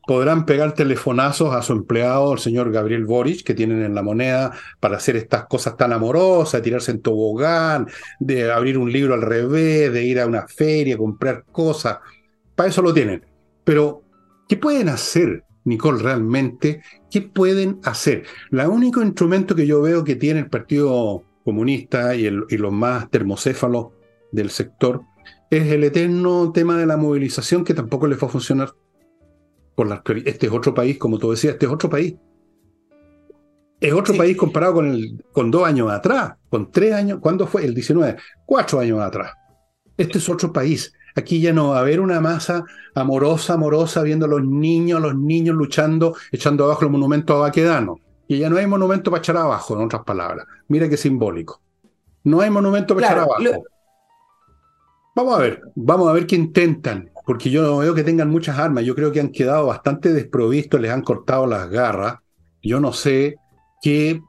podrán pegar telefonazos a su empleado, el señor Gabriel Boric, que tienen en la moneda para hacer estas cosas tan amorosas, de tirarse en tobogán, de abrir un libro al revés, de ir a una feria, comprar cosas. Para eso lo tienen. Pero, ¿qué pueden hacer, Nicole, realmente? ¿Qué pueden hacer? El único instrumento que yo veo que tiene el Partido Comunista y, y los más termocéfalos del sector es el eterno tema de la movilización que tampoco les va a funcionar este es otro país, como tú decías, este es otro país. Es otro país comparado con, el, con dos años atrás, con tres años, ¿cuándo fue? El 19, cuatro años atrás. Este es otro país. Aquí ya no va a haber una masa amorosa, amorosa, viendo a los niños, los niños luchando, echando abajo los monumentos a Baquedano. Y ya no hay monumento para echar abajo, en otras palabras. Mira qué simbólico. No hay monumento para echar abajo. Vamos a ver, vamos a ver qué intentan porque yo no veo que tengan muchas armas. Yo creo que han quedado bastante desprovistos, les han cortado las garras. Yo no sé qué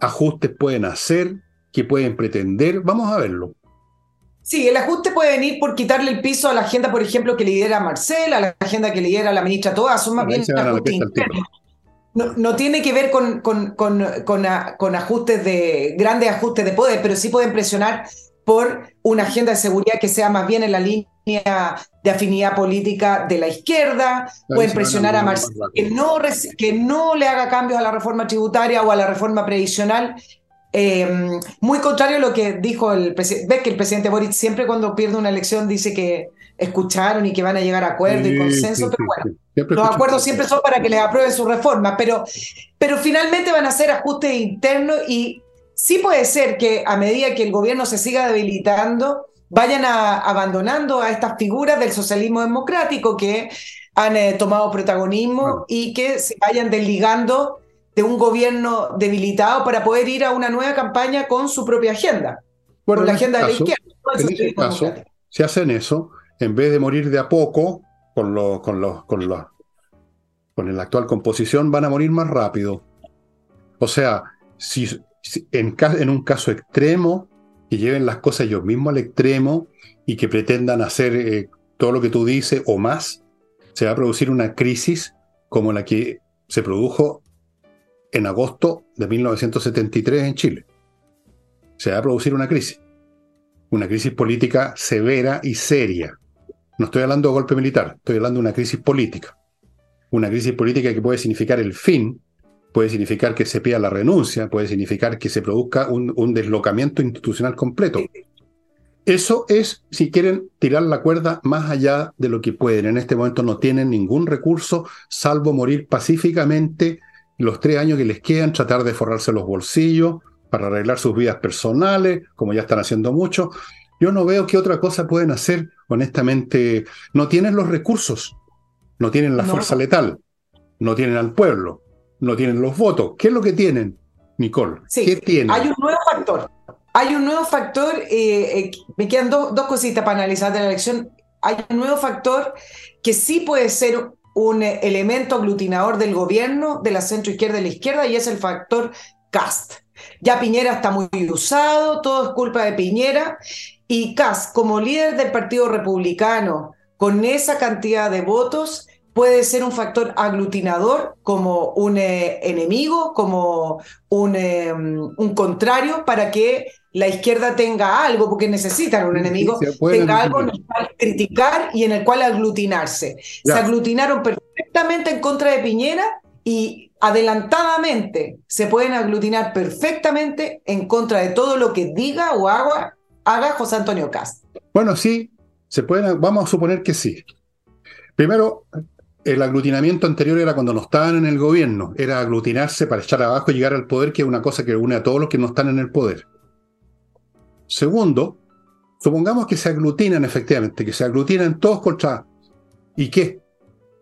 ajustes pueden hacer, qué pueden pretender. Vamos a verlo. Sí, el ajuste puede venir por quitarle el piso a la agenda, por ejemplo, que lidera Marcela, a la agenda que lidera la ministra Todas, son más bien no, no, tiene que ver con, con, con, con, ajustes de grandes ajustes de poder, pero sí pueden presionar por una agenda de seguridad que sea más bien en la línea de afinidad política de la izquierda, pueden presionar a Marcelo que no, que no le haga cambios a la reforma tributaria o a la reforma previsional. Em, muy contrario a lo que dijo el presidente. Ves que el presidente Boric siempre cuando pierde una elección dice que escucharon y que van a llegar a acuerdo y consenso, pero bueno, los acuerdos siempre son para que les aprueben su reforma, pero, pero finalmente van a ser ajustes internos y sí puede ser que a medida que el gobierno se siga debilitando, vayan abandonando a estas figuras del socialismo democrático que han eh, tomado protagonismo y que se vayan desligando de un gobierno debilitado para poder ir a una nueva campaña con su propia agenda, con la agenda de la izquierda. En este caso, si hacen eso, en vez de morir de a poco con, con, los, con, los, con la actual composición, van a morir más rápido. O sea, si, en, en un caso extremo, que lleven las cosas ellos mismos al extremo y que pretendan hacer eh, todo lo que tú dices o más, se va a producir una crisis como la que se produjo en agosto de 1973 en Chile. Se va a producir una crisis, una crisis política severa y seria. No estoy hablando de golpe militar, estoy hablando de una crisis política. Una crisis política que puede significar el fin puede significar que se pida la renuncia, puede significar que se produzca un, deslocamiento institucional completo. Eso es si quieren tirar la cuerda más allá de lo que pueden. En este momento no tienen ningún recurso salvo morir pacíficamente los tres años que les quedan, tratar de forrarse los bolsillos para arreglar sus vidas personales, como ya están haciendo mucho. Yo no veo qué otra cosa pueden hacer, honestamente. No tienen los recursos, no tienen la fuerza letal, no tienen al pueblo, no tienen los votos. ¿Qué es lo que tienen, Nicole? Sí, ¿Qué tienen? Hay un nuevo factor. Hay un nuevo factor, eh, eh, me quedan dos cositas para analizar de la elección. Hay un nuevo factor que sí puede ser un eh, elemento aglutinador del gobierno, de la centro izquierda y de la izquierda, y es el factor Cast. Ya Piñera está muy usado, todo es culpa de Piñera, y Cast, como líder del Partido Republicano, con esa cantidad de votos, puede ser un factor aglutinador como un eh, enemigo, como un, eh, un, contrario para que la izquierda tenga algo, porque necesitan un enemigo, tenga algo en el cual criticar y en el cual aglutinarse. Se aglutinaron perfectamente en contra de Piñera y adelantadamente se pueden aglutinar perfectamente en contra de todo lo que diga o haga, haga José Antonio Cast. Bueno, sí, se pueden, vamos a suponer que sí. Primero, el aglutinamiento anterior era cuando no estaban en el gobierno, era aglutinarse para echar abajo y llegar al poder, que es una cosa que une a todos los que no están en el poder. Segundo, supongamos que se aglutinan efectivamente, que se aglutinan todos contra... ¿Y qué?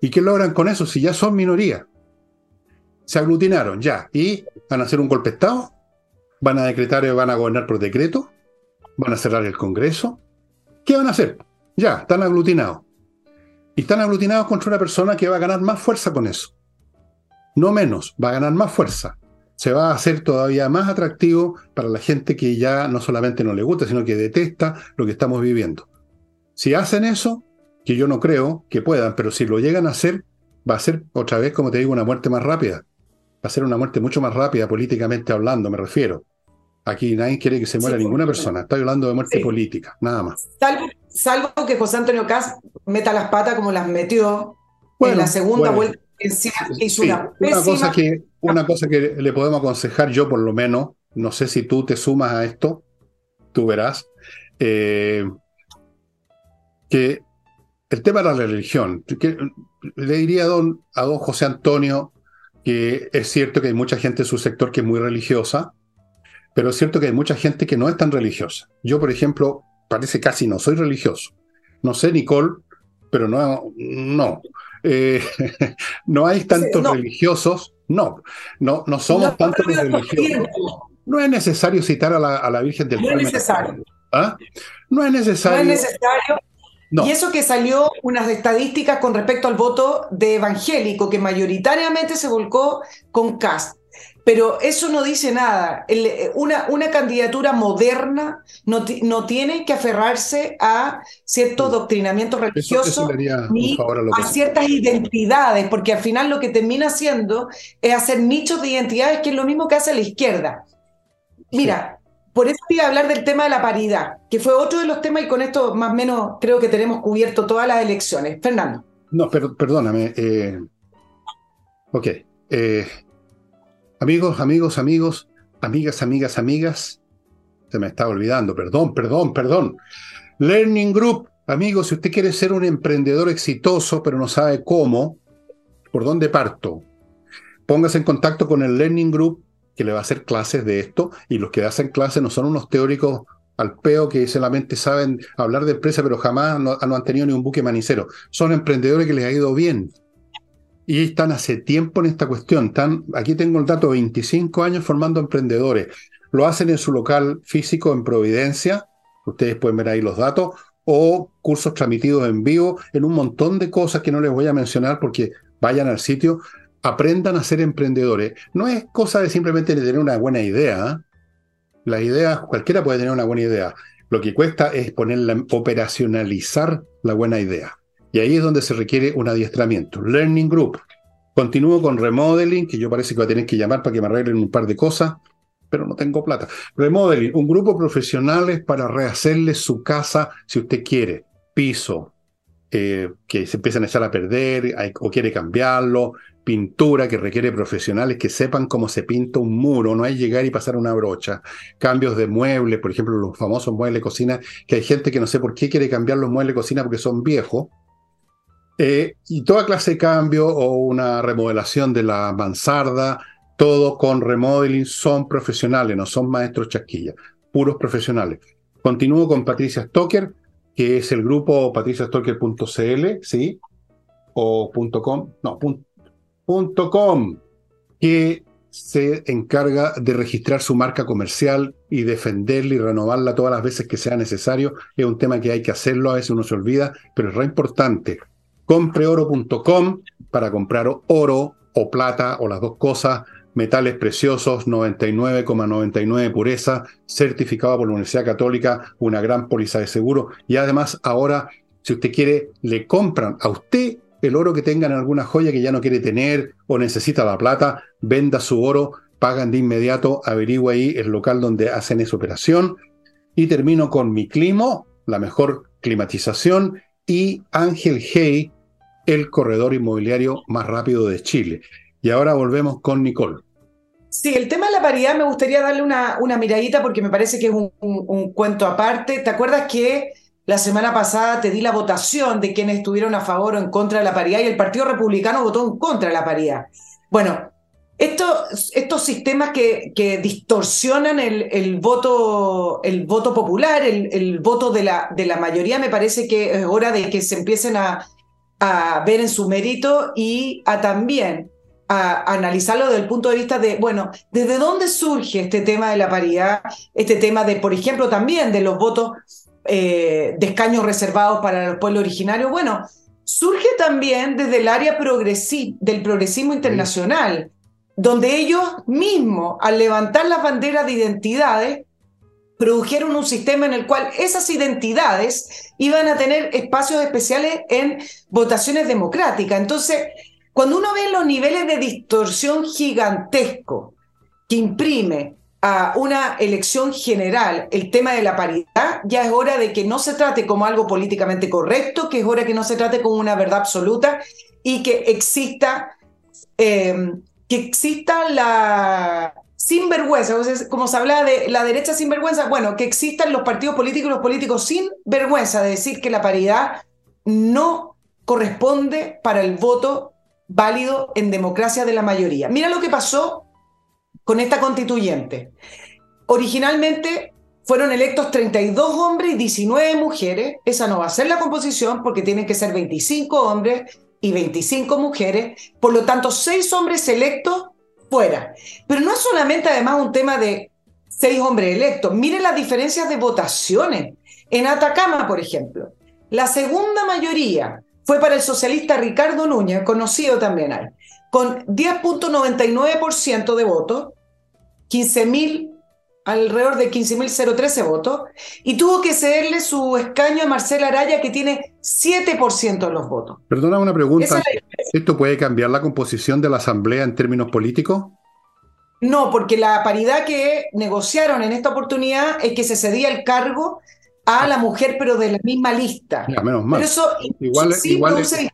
¿Y qué logran con eso si ya son minoría? Se aglutinaron, ya. ¿Y van a hacer un golpe de Estado? ¿Van a decretar y van a gobernar por decreto? ¿Van a cerrar el Congreso? ¿Qué van a hacer? Ya, están aglutinados. Y están aglutinados contra una persona que va a ganar más fuerza con eso. No menos, va a ganar más fuerza. Se va a hacer todavía más atractivo para la gente que ya no solamente no le gusta, sino que detesta lo que estamos viviendo. Si hacen eso, que yo no creo que puedan, pero si lo llegan a hacer, va a ser otra vez, como te digo, una muerte más rápida. Va a ser una muerte mucho más rápida políticamente hablando, me refiero. Aquí nadie quiere que se muera ninguna persona. Estoy hablando de muerte política, nada más. Salvo, que José Antonio Caz meta las patas como las metió en la segunda vuelta. una, cosa que, una cosa que le podemos aconsejar yo, por lo menos, no sé si tú te sumas a esto, tú verás, eh, que el tema de la religión, le diría a don, a don José Antonio que es cierto que hay mucha gente en su sector que es muy religiosa, pero es cierto que hay mucha gente que no es tan religiosa. Yo, por ejemplo, parece casi no soy religioso. No sé, Nicole, pero no, no. Eh, <laughs> no hay tantos religiosos, no, no, no somos tantos religiosos. No es necesario citar a la, Virgen del No es necesario. ¿Ah? No es necesario. No es necesario y eso que salió unas estadísticas con respecto al voto de evangélico, que mayoritariamente se volcó con Cast. Pero eso no dice nada. una, una, candidatura moderna no, no, tiene que aferrarse a cierto doctrinamiento religioso ni a, ciertas identidades, porque al final lo que termina haciendo es hacer nichos de identidades, que es lo mismo que hace la izquierda. Mira, por eso iba a hablar del tema de la paridad, que fue otro de los temas y con esto más o menos creo que tenemos cubierto todas las elecciones. Fernando. No, pero perdóname. Eh, ok. Eh, amigos, amigos, amigos, amigas, amigas, amigas. Se me estaba olvidando, perdón, perdón, perdón. Learning Group, amigos, si usted quiere ser un emprendedor exitoso, pero no sabe cómo, ¿por dónde parto? Póngase en contacto con el Learning Group que le va a hacer clases de esto, y los que hacen clases no son unos teóricos al peo que solamente saben hablar de empresa, pero jamás no, han tenido ni un buque manicero. Son emprendedores que les ha ido bien. Y están hace tiempo en esta cuestión. Están, aquí tengo el dato, 25 años formando emprendedores. Lo hacen en su local físico en Providencia. Ustedes pueden ver ahí los datos. O cursos transmitidos en vivo, en un montón de cosas que no les voy a mencionar porque vayan al sitio aprendan a ser emprendedores. No es cosa de simplemente tener una buena idea. La idea, cualquiera puede tener una buena idea. Lo que cuesta es ponerla, operacionalizar la buena idea. Y ahí es donde se requiere un adiestramiento. Learning Group. Continúo con remodeling, que yo parece que voy a tener que llamar para que me arreglen un par de cosas, pero no tengo plata. Remodeling, un grupo de profesionales para rehacerle su casa si usted quiere. Piso, eh, que se empiezan a echar a perder o quiere cambiarlo, pintura que requiere profesionales que sepan cómo se pinta un muro, no hay llegar y pasar una brocha, cambios de muebles, por ejemplo, los famosos muebles de cocina, que hay gente que no sé por qué quiere cambiar los muebles de cocina porque son viejos, eh, y toda clase de cambio o una remodelación de la mansarda, todo con remodeling, son profesionales, no son maestros chasquillas, puros profesionales. Continúo con Patricia Stoker, que es el grupo patriciastoker.cl, ¿sí? O no, punto, .com, que se encarga de registrar su marca comercial y defenderla y renovarla todas las veces que sea necesario. Es un tema que hay que hacerlo, a veces uno se olvida, pero es re importante. Compreoro.com para comprar oro o plata o las dos cosas, metales preciosos, 99,99 pureza, certificado por la Universidad Católica, una gran póliza de seguro. Y además ahora, si usted quiere, le compran a usted el oro que tengan alguna joya que ya no quiere tener o necesita la plata, venda su oro, pagan de inmediato, averigua ahí el local donde hacen esa operación. Y termino con mi climo, la mejor climatización, y Ángel Hey, el corredor inmobiliario más rápido de Chile. Y ahora volvemos con Nicole. Sí, el tema de la paridad me gustaría darle una, una miradita porque me parece que es un cuento aparte. ¿Te acuerdas que la semana pasada te di la votación de quienes estuvieron a favor o en contra de la paridad y el Partido Republicano votó en contra de la paridad. Bueno, estos, estos sistemas que, que distorsionan el, el, voto, el voto popular, el, el, voto de la, de la mayoría, me parece que es hora de que se empiecen a, a ver en su mérito y a también a analizarlo desde el punto de vista de, bueno, ¿desde dónde surge este tema de la paridad? Este tema de, por ejemplo, también de los votos eh, de escaños reservados para el pueblo originario. Bueno, surge también desde el área del progresismo internacional, donde ellos mismos, al levantar las banderas de identidades, produjeron un sistema en el cual esas identidades iban a tener espacios especiales en votaciones democráticas. Entonces, cuando uno ve los niveles de distorsión gigantesco que imprime a una elección general el tema de la paridad, ya es hora de que no se trate como algo políticamente correcto, que es hora que no se trate como una verdad absoluta y que exista, eh, que exista la sinvergüenza, como se habla de la derecha sin vergüenza, bueno, que existan los partidos políticos y los políticos sin vergüenza de decir que la paridad no corresponde para el voto válido en democracia de la mayoría. Mira lo que pasó con esta constituyente. Originalmente fueron electos 32 hombres y 19 mujeres. Esa no va a ser la composición porque tienen que ser 25 hombres y 25 mujeres. Por lo tanto, 6 hombres electos fuera. Pero no es solamente además un tema de 6 hombres electos. Miren las diferencias de votaciones. En Atacama, por ejemplo, la segunda mayoría fue para el socialista Ricardo Núñez, conocido también ahí, con 10.99% de votos, 15.000, alrededor de 15.013 votos, y tuvo que cederle su escaño a Marcela Araya, que tiene 7% de los votos. Perdona una pregunta. ¿Esto puede cambiar la composición de la Asamblea en términos políticos? No, porque la paridad que negociaron en esta oportunidad es que se cedía el cargo a la mujer, pero de la misma lista. menos mal. Pero eso igual, sí produce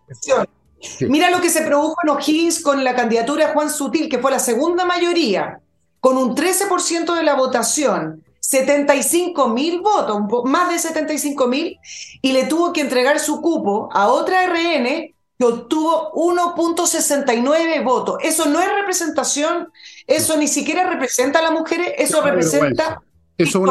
Mira lo que se produjo en O'Higgins con la candidatura de Juan Sutil, que fue la segunda mayoría, con un 13% de la votación, 75 mil votos, más de 75 mil, y le tuvo que entregar su cupo a otra RN que obtuvo 1.69 votos. Eso no es representación, eso ni siquiera representa a las mujeres, eso representa eso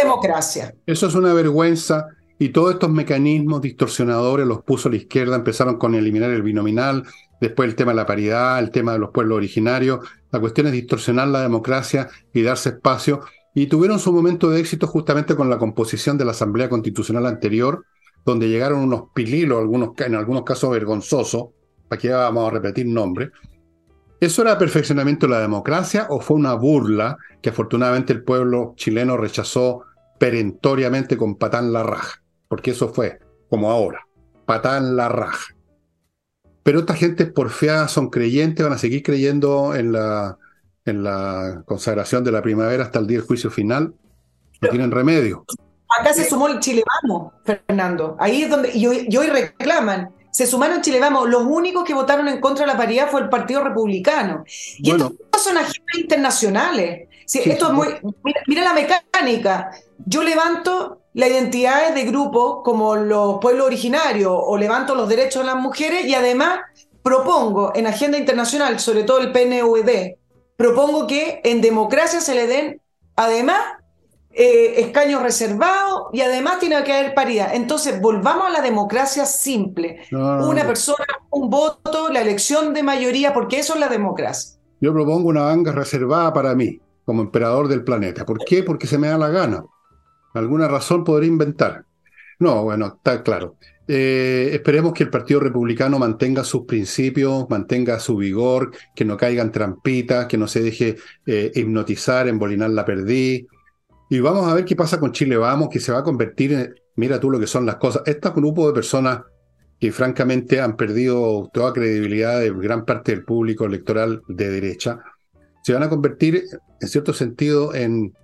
democracia. Eso es una vergüenza y todos estos mecanismos distorsionadores los puso la izquierda, empezaron con eliminar el binominal, después el tema de la paridad, el tema de los pueblos originarios, la cuestión es distorsionar la democracia y darse espacio, y tuvieron su momento de éxito justamente con la composición de la Asamblea Constitucional anterior, donde llegaron unos pililos, algunos, en algunos casos vergonzosos, aquí vamos a repetir nombres, ¿Eso era perfeccionamiento de la democracia o fue una burla que afortunadamente el pueblo chileno rechazó perentoriamente con patán la raja? Porque eso fue, como ahora, patán la raja. Pero esta gente porfiada son creyentes, van a seguir creyendo en la, en la consagración de la primavera hasta el día del juicio final. No tienen remedio. Acá se sumó el Chile Vamos, Fernando. Ahí es donde y hoy reclaman se sumaron Chile Vamos. Los únicos que votaron en contra de la paridad fue el Partido Republicano. Y estos son agentes internacionales. esto es muy, mira, la mecánica. Yo levanto las identidades de grupos como los pueblos originarios o levanto los derechos de las mujeres y además propongo en agenda internacional, sobre todo el PNUD, propongo que en democracia se le den además eh, escaños reservados y además tiene que haber paridad. Entonces, volvamos a la democracia simple. una persona, un voto, la elección de mayoría, porque eso es la democracia. Yo propongo una banca reservada para mí, como emperador del planeta. ¿Por qué? Porque se me da la gana. Alguna razón podría inventar. No, bueno, está claro. Eh, esperemos que el Partido Republicano mantenga sus principios, mantenga su vigor, que no caigan trampitas, que no se deje eh, hipnotizar, embolinar la perdiz, y vamos a ver qué pasa con Chile Vamos, que se va a convertir en, mira tú lo que son las cosas. Este grupo de personas que francamente han perdido toda credibilidad de gran parte del público electoral de derecha, se van a convertir, en cierto sentido, en,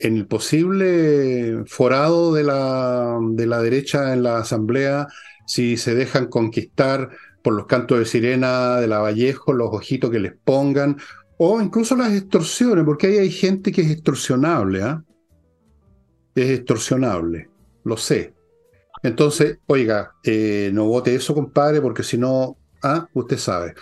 en el posible forado de la, de la derecha en la Asamblea si se dejan conquistar por los cantos de sirena de la Vallejo, los ojitos que les pongan, o incluso las extorsiones, porque ahí hay gente que es extorsionable, ¿ah? Es extorsionable, lo sé. Entonces, oiga, eh, no vote eso, compadre, porque si no, ah, usted sabe.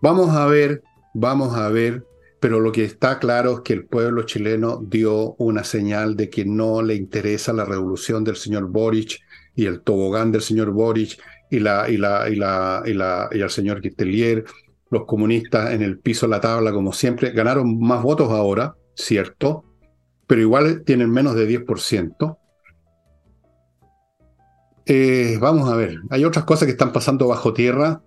Vamos a ver, vamos a ver, pero lo que está claro es que el pueblo chileno dio una señal de que no le interesa la revolución del señor Boric y el tobogán del señor Boric y la y la y la y la y al señor Quintelier los comunistas en el piso de la tabla como siempre. Ganaron más votos ahora, cierto, pero igual tienen menos de 10%. Eh, vamos a ver, hay otras cosas que están pasando bajo tierra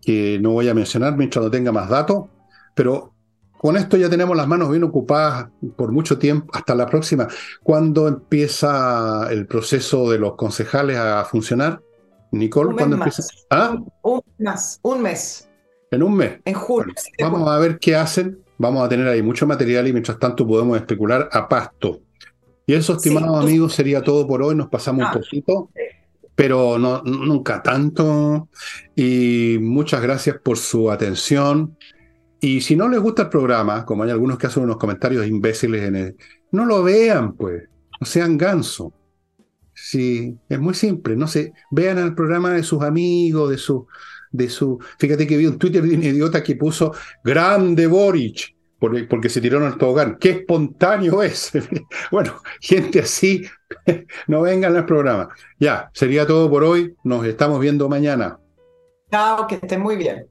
que no voy a mencionar mientras no tenga más datos, pero con esto ya tenemos las manos bien ocupadas por mucho tiempo, hasta la próxima. ¿Cuándo empieza el proceso de los concejales a funcionar? Nicole, ¿cuándo empieza? ¿Ah? Un, mes, un mes. ¿En un mes? En julio. vamos a ver qué hacen. Vamos a tener ahí mucho material y mientras tanto podemos especular a pasto. Y eso, estimados amigos, sería todo por hoy. Nos pasamos un ah, poquito, pero no, nunca tanto. Y muchas gracias por su atención. Y si no les gusta el programa, como hay algunos que hacen unos comentarios imbéciles en el, no lo vean, pues, no sean ganso. Sí, es muy simple, no sé, vean el programa de sus amigos, de su, de su, fíjate que vi un Twitter de un idiota que puso grande Boric, porque, porque se tiraron al tobogán, qué espontáneo es. <laughs> bueno, gente así, <laughs> no vengan al programa. Ya, sería todo por hoy, nos estamos viendo mañana. Chao, que estén muy bien.